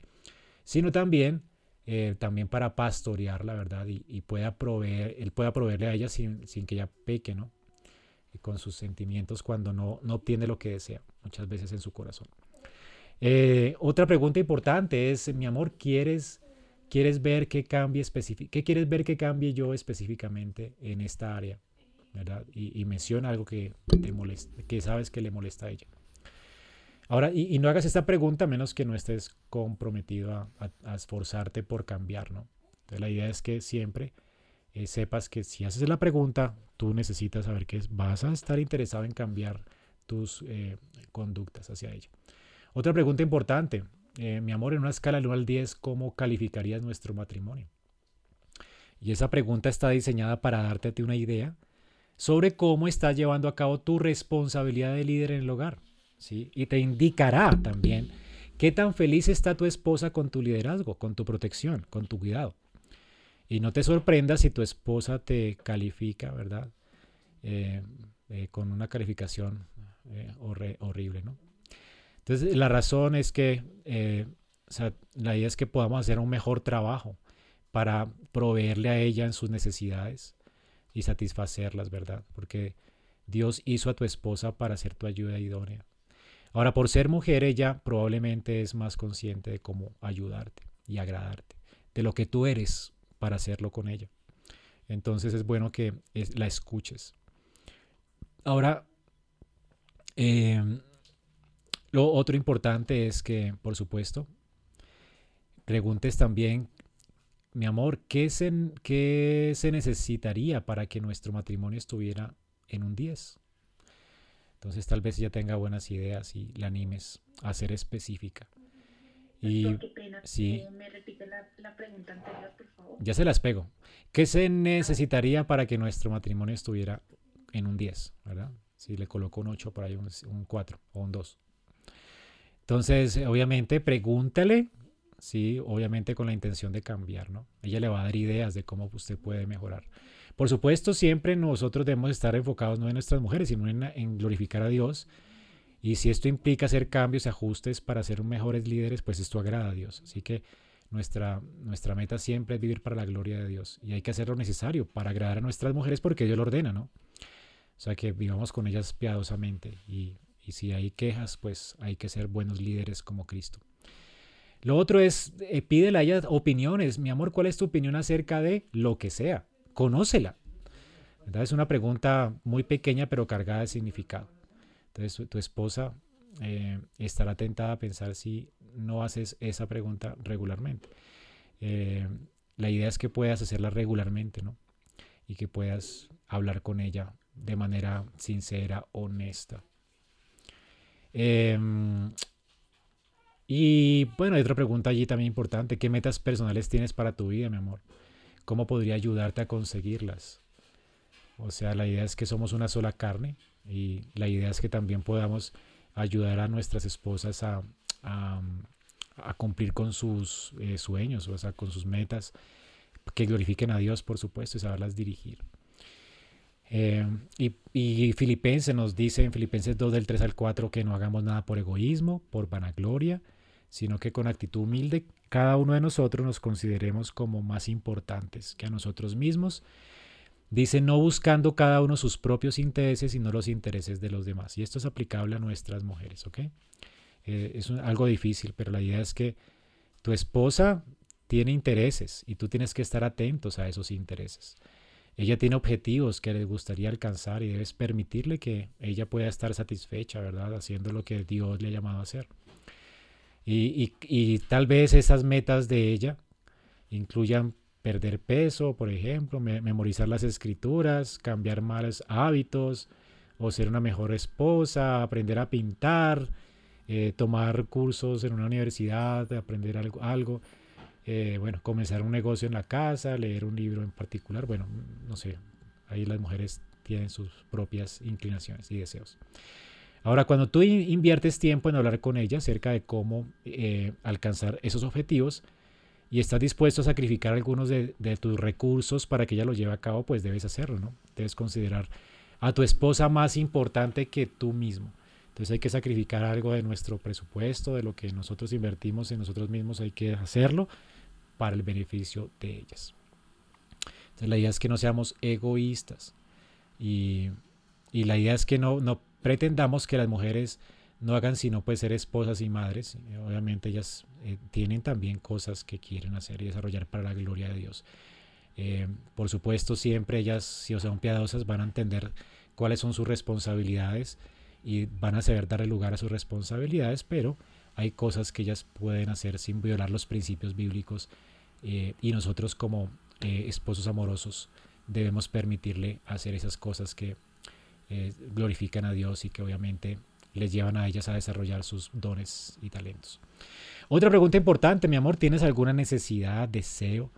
sino también, eh, también para pastorearla, ¿verdad? Y, pueda proveer, él pueda proveerle a ella sin, sin que ella peque, ¿no? Y con sus sentimientos cuando no, no obtiene lo que desea, muchas veces en su corazón. Eh, otra pregunta importante es, mi amor, ¿quieres ¿Quieres ver qué cambie ¿Qué quieres ver que cambie yo específicamente en esta área? Y, menciona algo que te molesta, que sabes que le molesta a ella. Ahora, y, no hagas esta pregunta menos que no estés comprometido a, esforzarte por cambiar, ¿no? La idea es que siempre eh, sepas que si haces la pregunta, tú necesitas saber que vas a estar interesado en cambiar tus eh, conductas hacia ella. Otra pregunta importante, eh, mi amor, en una escala del 1 al 10, ¿cómo calificarías nuestro matrimonio? Y esa pregunta está diseñada para darte una idea sobre cómo estás llevando a cabo tu responsabilidad de líder en el hogar. ¿sí? Y te indicará también qué tan feliz está tu esposa con tu liderazgo, con tu protección, con tu cuidado. Y no te sorprendas si tu esposa te califica, ¿verdad? Eh, eh, con una calificación horrible, ¿no? Entonces, la razón es que eh, la idea es que podamos hacer un mejor trabajo para proveerle a ella en sus necesidades y satisfacerlas, ¿verdad? Porque Dios hizo a tu esposa para ser tu ayuda idónea. Ahora, por ser mujer, ella probablemente es más consciente de cómo ayudarte y agradarte, de lo que tú eres para hacerlo con ella. Entonces es bueno que la escuches. Ahora, eh, lo otro importante es que, por supuesto, preguntes también, mi amor, ¿qué se, qué se necesitaría para que nuestro matrimonio estuviera en un 10? Entonces tal vez ya tenga buenas ideas y la animes a ser específica. Y sí, me repite la, pregunta anterior, por favor. Ya se las pego. ¿Qué se necesitaría para que nuestro matrimonio estuviera en un 10? ¿Verdad? Si le coloco un 8 por ahí, un, un 4 o un 2. Entonces, obviamente, pregúntale, sí, obviamente con la intención de cambiar, ¿no? Ella le va a dar ideas de cómo usted puede mejorar. Por supuesto, siempre nosotros debemos estar enfocados no en nuestras mujeres, sino en, glorificar a Dios. Y si esto implica hacer cambios, ajustes para ser mejores líderes, pues esto agrada a Dios. Así que nuestra, nuestra meta siempre es vivir para la gloria de Dios. Y hay que hacer lo necesario para agradar a nuestras mujeres porque Dios lo ordena, ¿no? O sea, que vivamos con ellas piadosamente y y si hay quejas, pues hay que ser buenos líderes como Cristo. Lo otro es, eh, pídele a ella opiniones. Mi amor, ¿cuál es tu opinión acerca de lo que sea? Conócela. Es una pregunta muy pequeña pero cargada de significado. Entonces tu, esposa eh, estará tentada a pensar si no haces esa pregunta regularmente. Eh, la idea es que puedas hacerla regularmente, ¿no? Y que puedas hablar con ella de manera sincera, honesta. Em, y bueno, hay otra pregunta allí también importante. ¿Qué metas personales tienes para tu vida, mi amor? ¿Cómo podría ayudarte a conseguirlas? O sea, la idea es que somos una sola carne y la idea es que también podamos ayudar a nuestras esposas a, cumplir con sus eh, sueños, o sea, con sus metas, que glorifiquen a Dios, por supuesto, y saberlas dirigir. Eh, y, Filipenses nos dice en Filipenses 2 del 3 al 4 que no hagamos nada por egoísmo, por vanagloria, sino que con actitud humilde cada uno de nosotros nos consideremos como más importantes que a nosotros mismos, Dice, no buscando cada uno sus propios intereses, sino los intereses de los demás. Y esto es aplicable a nuestras mujeres, ¿ok? Eh, es algo difícil, pero la idea es que tu esposa tiene intereses y tú tienes que estar atentos a esos intereses. Ella tiene objetivos que le gustaría alcanzar y debes permitirle que ella pueda estar satisfecha, ¿verdad? Haciendo lo que Dios le ha llamado a hacer. Y, tal vez esas metas de ella incluyan perder peso, por ejemplo, memorizar las escrituras, cambiar malos hábitos o ser una mejor esposa, aprender a pintar, eh, tomar cursos en una universidad, aprender algo eh, bueno, comenzar un negocio en la casa, leer un libro en particular, bueno, no sé, ahí las mujeres tienen sus propias inclinaciones y deseos. Ahora, cuando tú inviertes tiempo en hablar con ella acerca de cómo eh, alcanzar esos objetivos y estás dispuesto a sacrificar algunos de, de, tus recursos para que ella los lleve a cabo, pues debes hacerlo, ¿no? Debes considerar a tu esposa más importante que tú mismo. Entonces hay que sacrificar algo de nuestro presupuesto, de lo que nosotros invertimos en nosotros mismos, hay que hacerlo para el beneficio de ellas. Entonces la idea es que no seamos egoístas y, la idea es que no, no pretendamos que las mujeres no hagan sino pues ser esposas y madres. Obviamente ellas eh, tienen también cosas que quieren hacer y desarrollar para la gloria de Dios. Eh, por supuesto, siempre ellas, si son piadosas, van a entender cuáles son sus responsabilidades y van a saber darle lugar a sus responsabilidades, pero hay cosas que ellas pueden hacer sin violar los principios bíblicos eh, y nosotros como eh, esposos amorosos debemos permitirle hacer esas cosas que eh, glorifican a Dios y que obviamente les llevan a ellas a desarrollar sus dones y talentos. Otra pregunta importante, mi amor, ¿tienes alguna necesidad, deseo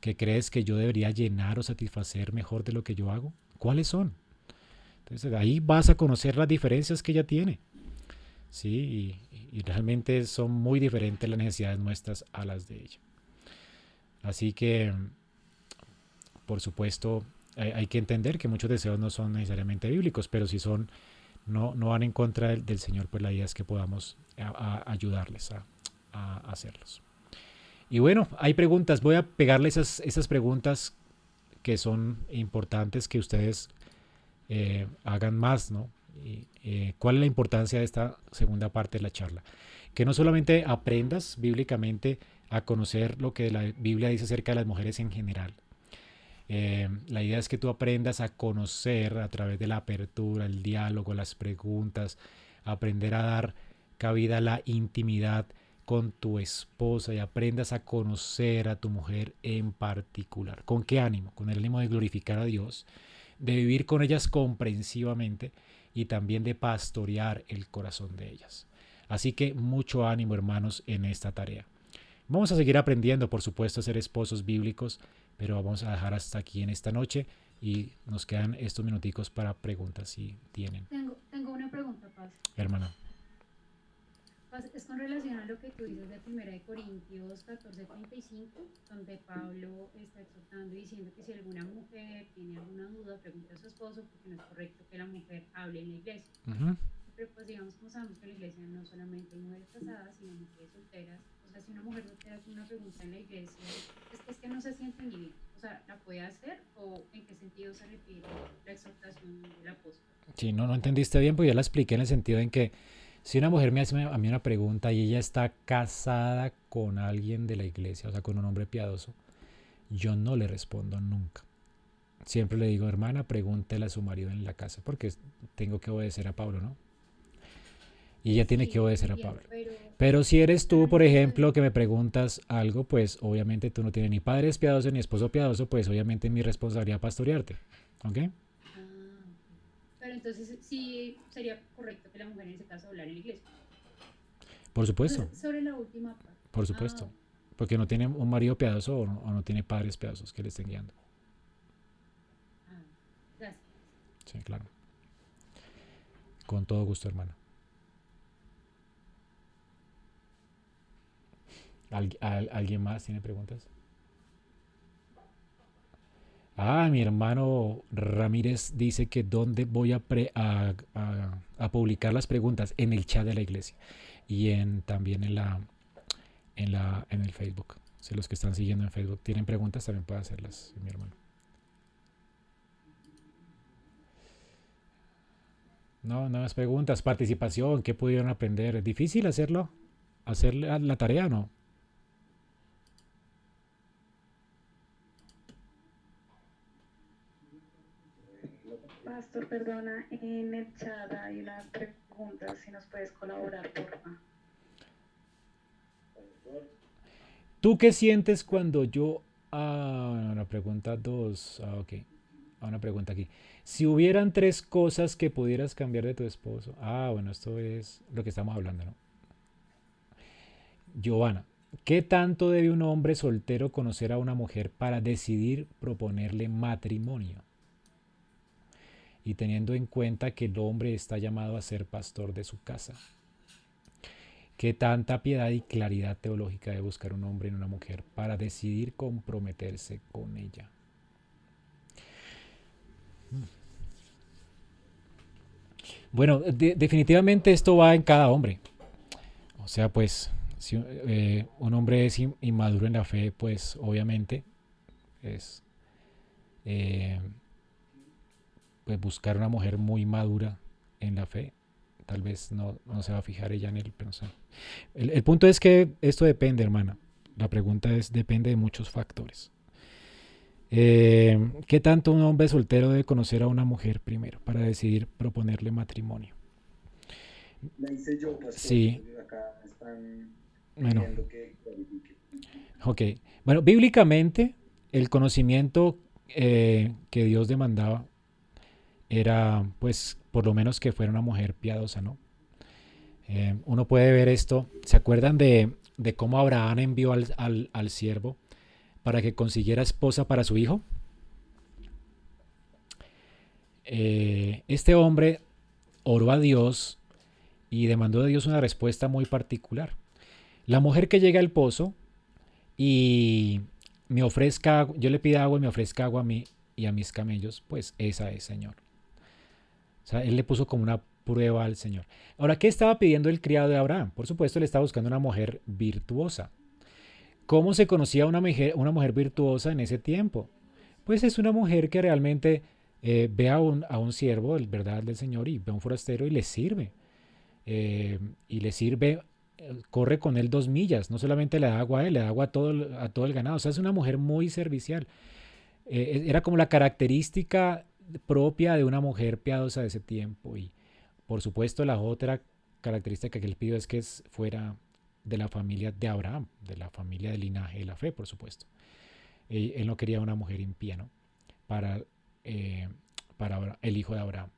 que crees que yo debería llenar o satisfacer mejor de lo que yo hago? ¿Cuáles son? Entonces ahí vas a conocer las diferencias que ella tiene. ¿Sí? Y, realmente son muy diferentes las necesidades nuestras a las de ella. Así que, por supuesto, hay, que entender que muchos deseos no son necesariamente bíblicos, pero si son, no, no van en contra del, Señor, pues la idea es que podamos ayudarles a, hacerlos. Y bueno, hay preguntas. Voy a pegarle esas, esas preguntas que son importantes que ustedes eh, hagan más, ¿no? Eh, ¿Cuál es la importancia de esta segunda parte de la charla? Que no solamente aprendas bíblicamente a conocer lo que la Biblia dice acerca de las mujeres en general. Eh, la idea es que tú aprendas a conocer a través de la apertura, el diálogo, las preguntas, aprender a dar cabida a la intimidad con tu esposa y aprendas a conocer a tu mujer en particular. ¿Con qué ánimo? Con el ánimo de glorificar a Dios, de vivir con ellas comprensivamente y también de pastorear el corazón de ellas. Así que mucho ánimo hermanos en esta tarea. Vamos a seguir aprendiendo, por supuesto, a ser esposos bíblicos, pero vamos a dejar hasta aquí en esta noche y nos quedan estos minuticos para preguntas si tienen. Tengo, tengo una pregunta, Paz. Hermana es con relación a lo que tú dices de 1 Corintios 14, 35, donde Pablo está exhortando y diciendo que si alguna mujer tiene alguna duda, pregunte a su esposo, porque no es correcto que la mujer hable en la iglesia. Pero pues digamos, como sabemos que en la iglesia no solamente hay mujeres casadas, sino mujeres solteras. O sea, si una mujer no quiere hacer una pregunta en la iglesia, es, que no se siente ni O sea, ¿la puede hacer o en qué sentido se refiere la exhortación del apóstol? Sí, no, no entendiste bien, pues ya la expliqué en el sentido en que si una mujer me hace a mí una pregunta y ella está casada con alguien de la iglesia, o sea, con un hombre piadoso, yo no le respondo nunca. Siempre le digo, hermana, pregúntele a su marido en la casa, porque tengo que obedecer a Pablo, ¿no? Y ella tiene que obedecer a Pablo. Pero, si eres tú, por ejemplo, que me preguntas algo, pues obviamente tú no tienes ni padres piadosos ni esposo piadoso, pues obviamente es mi responsabilidad pastorearte. ¿Ok? Entonces sí sería correcto que la mujer en ese caso hablara en iglesia. Por supuesto. sobre la última parte. Por supuesto. Ah. Porque no tiene un marido piadoso o no, tiene padres piadosos que le estén guiando. Ah, gracias. Sí, claro. Con todo gusto, hermano. ¿Alguien más tiene preguntas? Ah, mi hermano Ramírez dice que dónde voy a, pre, a, a, publicar las preguntas en el chat de la iglesia y en, también en, la, en, la, en el Facebook. Si los que están siguiendo en Facebook tienen preguntas, también pueden hacerlas, mi hermano. No, nuevas preguntas, participación, ¿qué pudieron aprender? ¿Es difícil hacerlo? ¿Hacer la, la tarea no? Perdona, en el chat hay unas preguntas, si nos puedes colaborar, porfa. ¿Tú qué sientes cuando yo... Ah, la pregunta dos. Ah, ok. Una pregunta aquí. Si hubieran tres cosas que pudieras cambiar de tu esposo. Ah, bueno, esto es lo que estamos hablando, ¿no? Giovanna, ¿qué tanto debe un hombre soltero conocer a una mujer para decidir proponerle matrimonio? Y teniendo en cuenta que el hombre está llamado a ser pastor de su casa. ¿Qué tanta piedad y claridad teológica debe buscar un hombre en una mujer para decidir comprometerse con ella? Bueno, de- definitivamente esto va en cada hombre. O sea, pues, si eh, un hombre es in- inmaduro en la fe, pues obviamente es eh, pues buscar una mujer muy madura en la fe. Tal vez no, no se va a fijar ella en él, pero. El, el punto es que esto depende, hermana. La pregunta es, depende de muchos factores. Eh, ¿Qué tanto un hombre soltero debe conocer a una mujer primero para decidir proponerle matrimonio? La hice yo, pastor. Sí. Acá están Bueno, que ok. Bueno, bíblicamente el conocimiento eh, que Dios demandaba era, pues, por lo menos que fuera una mujer piadosa, ¿no? Eh, uno puede ver esto. ¿Se acuerdan de, cómo Abraham envió al, al, al siervo para que consiguiera esposa para su hijo? Eh, este hombre oró a Dios y demandó de Dios una respuesta muy particular. La mujer que llega al pozo y me ofrezca, yo le pido agua y me ofrezca agua a mí y a mis camellos, pues esa es, Señor. O sea, él le puso como una prueba al Señor. Ahora, ¿qué estaba pidiendo el criado de Abraham? Por supuesto, le estaba buscando una mujer virtuosa. ¿Cómo se conocía una mujer, una mujer virtuosa en ese tiempo? Pues es una mujer que realmente eh, ve a un, a un siervo, el verdad del Señor, y ve a un forastero y le sirve. Eh, y le sirve, eh, corre con él dos millas, no solamente le da agua a él, le da agua a todo, a todo el ganado. O sea, es una mujer muy servicial. Era como la característica propia de una mujer piadosa de ese tiempo. Y por supuesto, la otra característica que él pidió es que es- fuera de la familia de Abraham, de la familia del linaje de la fe, por supuesto. Eh, él no quería una mujer impía, ¿no? Para, eh, para el hijo de Abraham.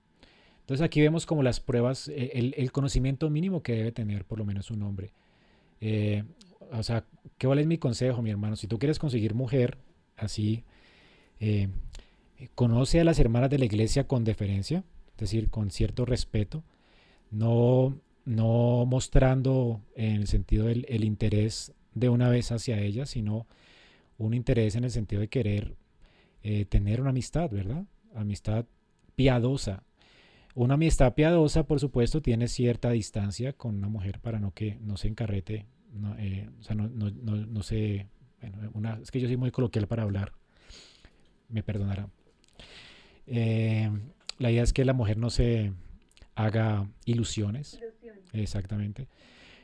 Entonces aquí vemos como las pruebas, eh, el, el conocimiento mínimo que debe tener por lo menos un hombre. Eh, o sea, ¿qué vale es mi consejo, mi hermano? Si tú quieres conseguir mujer así, eh, conoce a las hermanas de la iglesia con deferencia, es decir, con cierto respeto, no, no mostrando en el sentido del el interés de una vez hacia ellas, sino un interés en el sentido de querer eh, tener una amistad, ¿verdad? Amistad piadosa. Una amistad piadosa, por supuesto, tiene cierta distancia con una mujer para no que no se encarrete, eh, o sea, no, no, no, no se... Bueno, es que yo soy muy coloquial para hablar, me perdonará. Eh, la idea es que la mujer no se haga ilusiones, exactamente.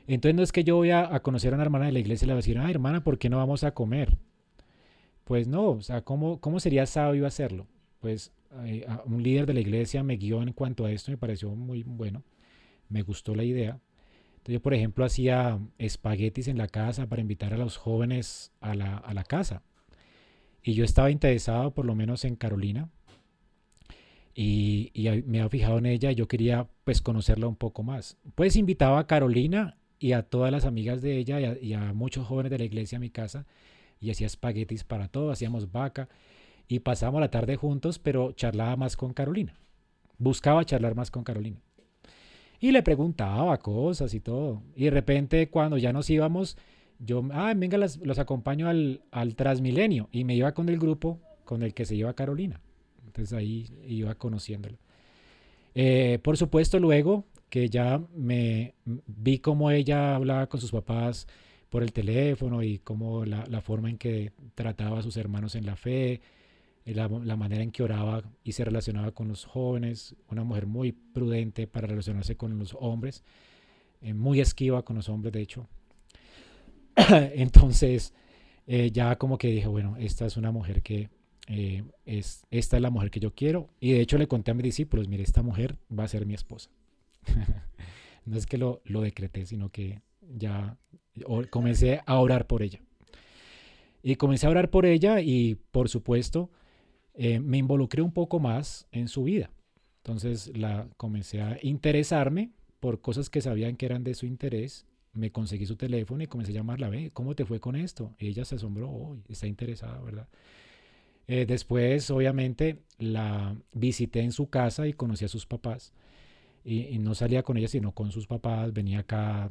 Entonces no es que yo voy a, a conocer a una hermana de la iglesia y le voy a decir, ah, hermana, ¿por qué no vamos a comer? Pues no, o sea, ¿cómo, cómo sería sabio hacerlo? Pues eh, a- un líder de la iglesia me guió en cuanto a esto, me pareció muy bueno, me gustó la idea. Entonces yo, por ejemplo, hacía espaguetis en la casa para invitar a los jóvenes a la, a la casa. Y yo estaba interesado por lo menos en Carolina. Y, me había fijado en ella y yo quería pues conocerla un poco más. Pues invitaba a Carolina y a todas las amigas de ella y a, y a muchos jóvenes de la iglesia a mi casa y hacía espaguetis para todos, hacíamos vaca y pasábamos la tarde juntos, pero charlaba más con Carolina. Buscaba charlar más con Carolina. Y le preguntaba cosas y todo. Y de repente cuando ya nos íbamos, yo, ah, venga, las- los acompaño al, al Transmilenio. Y me iba con el grupo con el que se iba Carolina. Entonces ahí iba conociéndolo. Eh, por supuesto, luego que ya me vi cómo ella hablaba con sus papás por el teléfono y cómo la, la forma en que trataba a sus hermanos en la fe, la, la, manera en que oraba y se relacionaba con los jóvenes, una mujer muy prudente para relacionarse con los hombres, eh, muy esquiva con los hombres, de hecho. Entonces, eh, ya como que dije, bueno, esta es una mujer que eh, es, esta es la mujer que yo quiero. Y de hecho le conté a mis discípulos, mire, esta mujer va a ser mi esposa. no es que lo, lo decreté, sino que ya comencé a orar por ella. Y comencé a orar por ella y por supuesto eh, me involucré un poco más en su vida. Entonces la comencé a interesarme por cosas que sabían que eran de su interés. Me conseguí su teléfono y comencé a llamarla, ve, ¿cómo te fue con esto? ella se asombró, está interesada, ¿verdad? Eh, después, obviamente, la visité en su casa y conocí a sus papás. Y, no salía con ella, sino con sus papás, venía acá.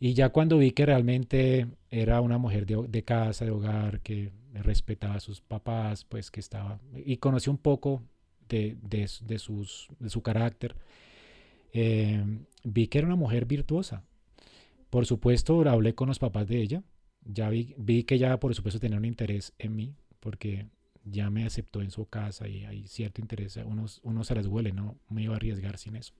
Y ya cuando vi que realmente era una mujer de, casa, de hogar, que respetaba a sus papás, pues que estaba... Y conocí un poco de su carácter. Eh, vi que era una mujer virtuosa. Por supuesto, hablé con los papás de ella. Ya vi, vi que ella, por supuesto, tenía un interés en mí, porque ya me aceptó en su casa y hay cierto interés. Unos, uno se les huele, no me iba a arriesgar sin eso.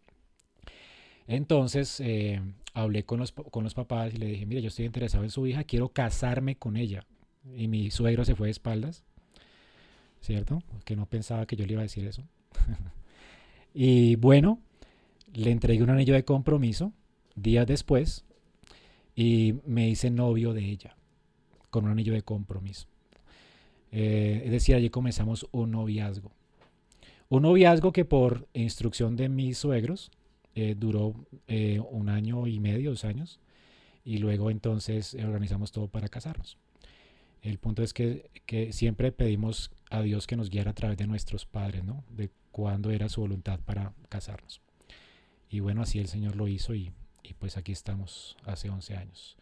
Entonces eh, hablé con los, con los papás y le dije, mira, yo estoy interesado en su hija, quiero casarme con ella. Y mi suegro se fue de espaldas, ¿cierto? Que no pensaba que yo le iba a decir eso. y bueno, le entregué un anillo de compromiso días después y me hice novio de ella con un anillo de compromiso. Eh, es decir, allí comenzamos un noviazgo. Un noviazgo que por instrucción de mis suegros eh, duró eh, un año y medio, dos años, y luego entonces organizamos todo para casarnos. El punto es que, que, siempre pedimos a Dios que nos guiara a través de nuestros padres, ¿no? De cuándo era su voluntad para casarnos. Y bueno, así el Señor lo hizo y, y pues aquí estamos hace 11 años.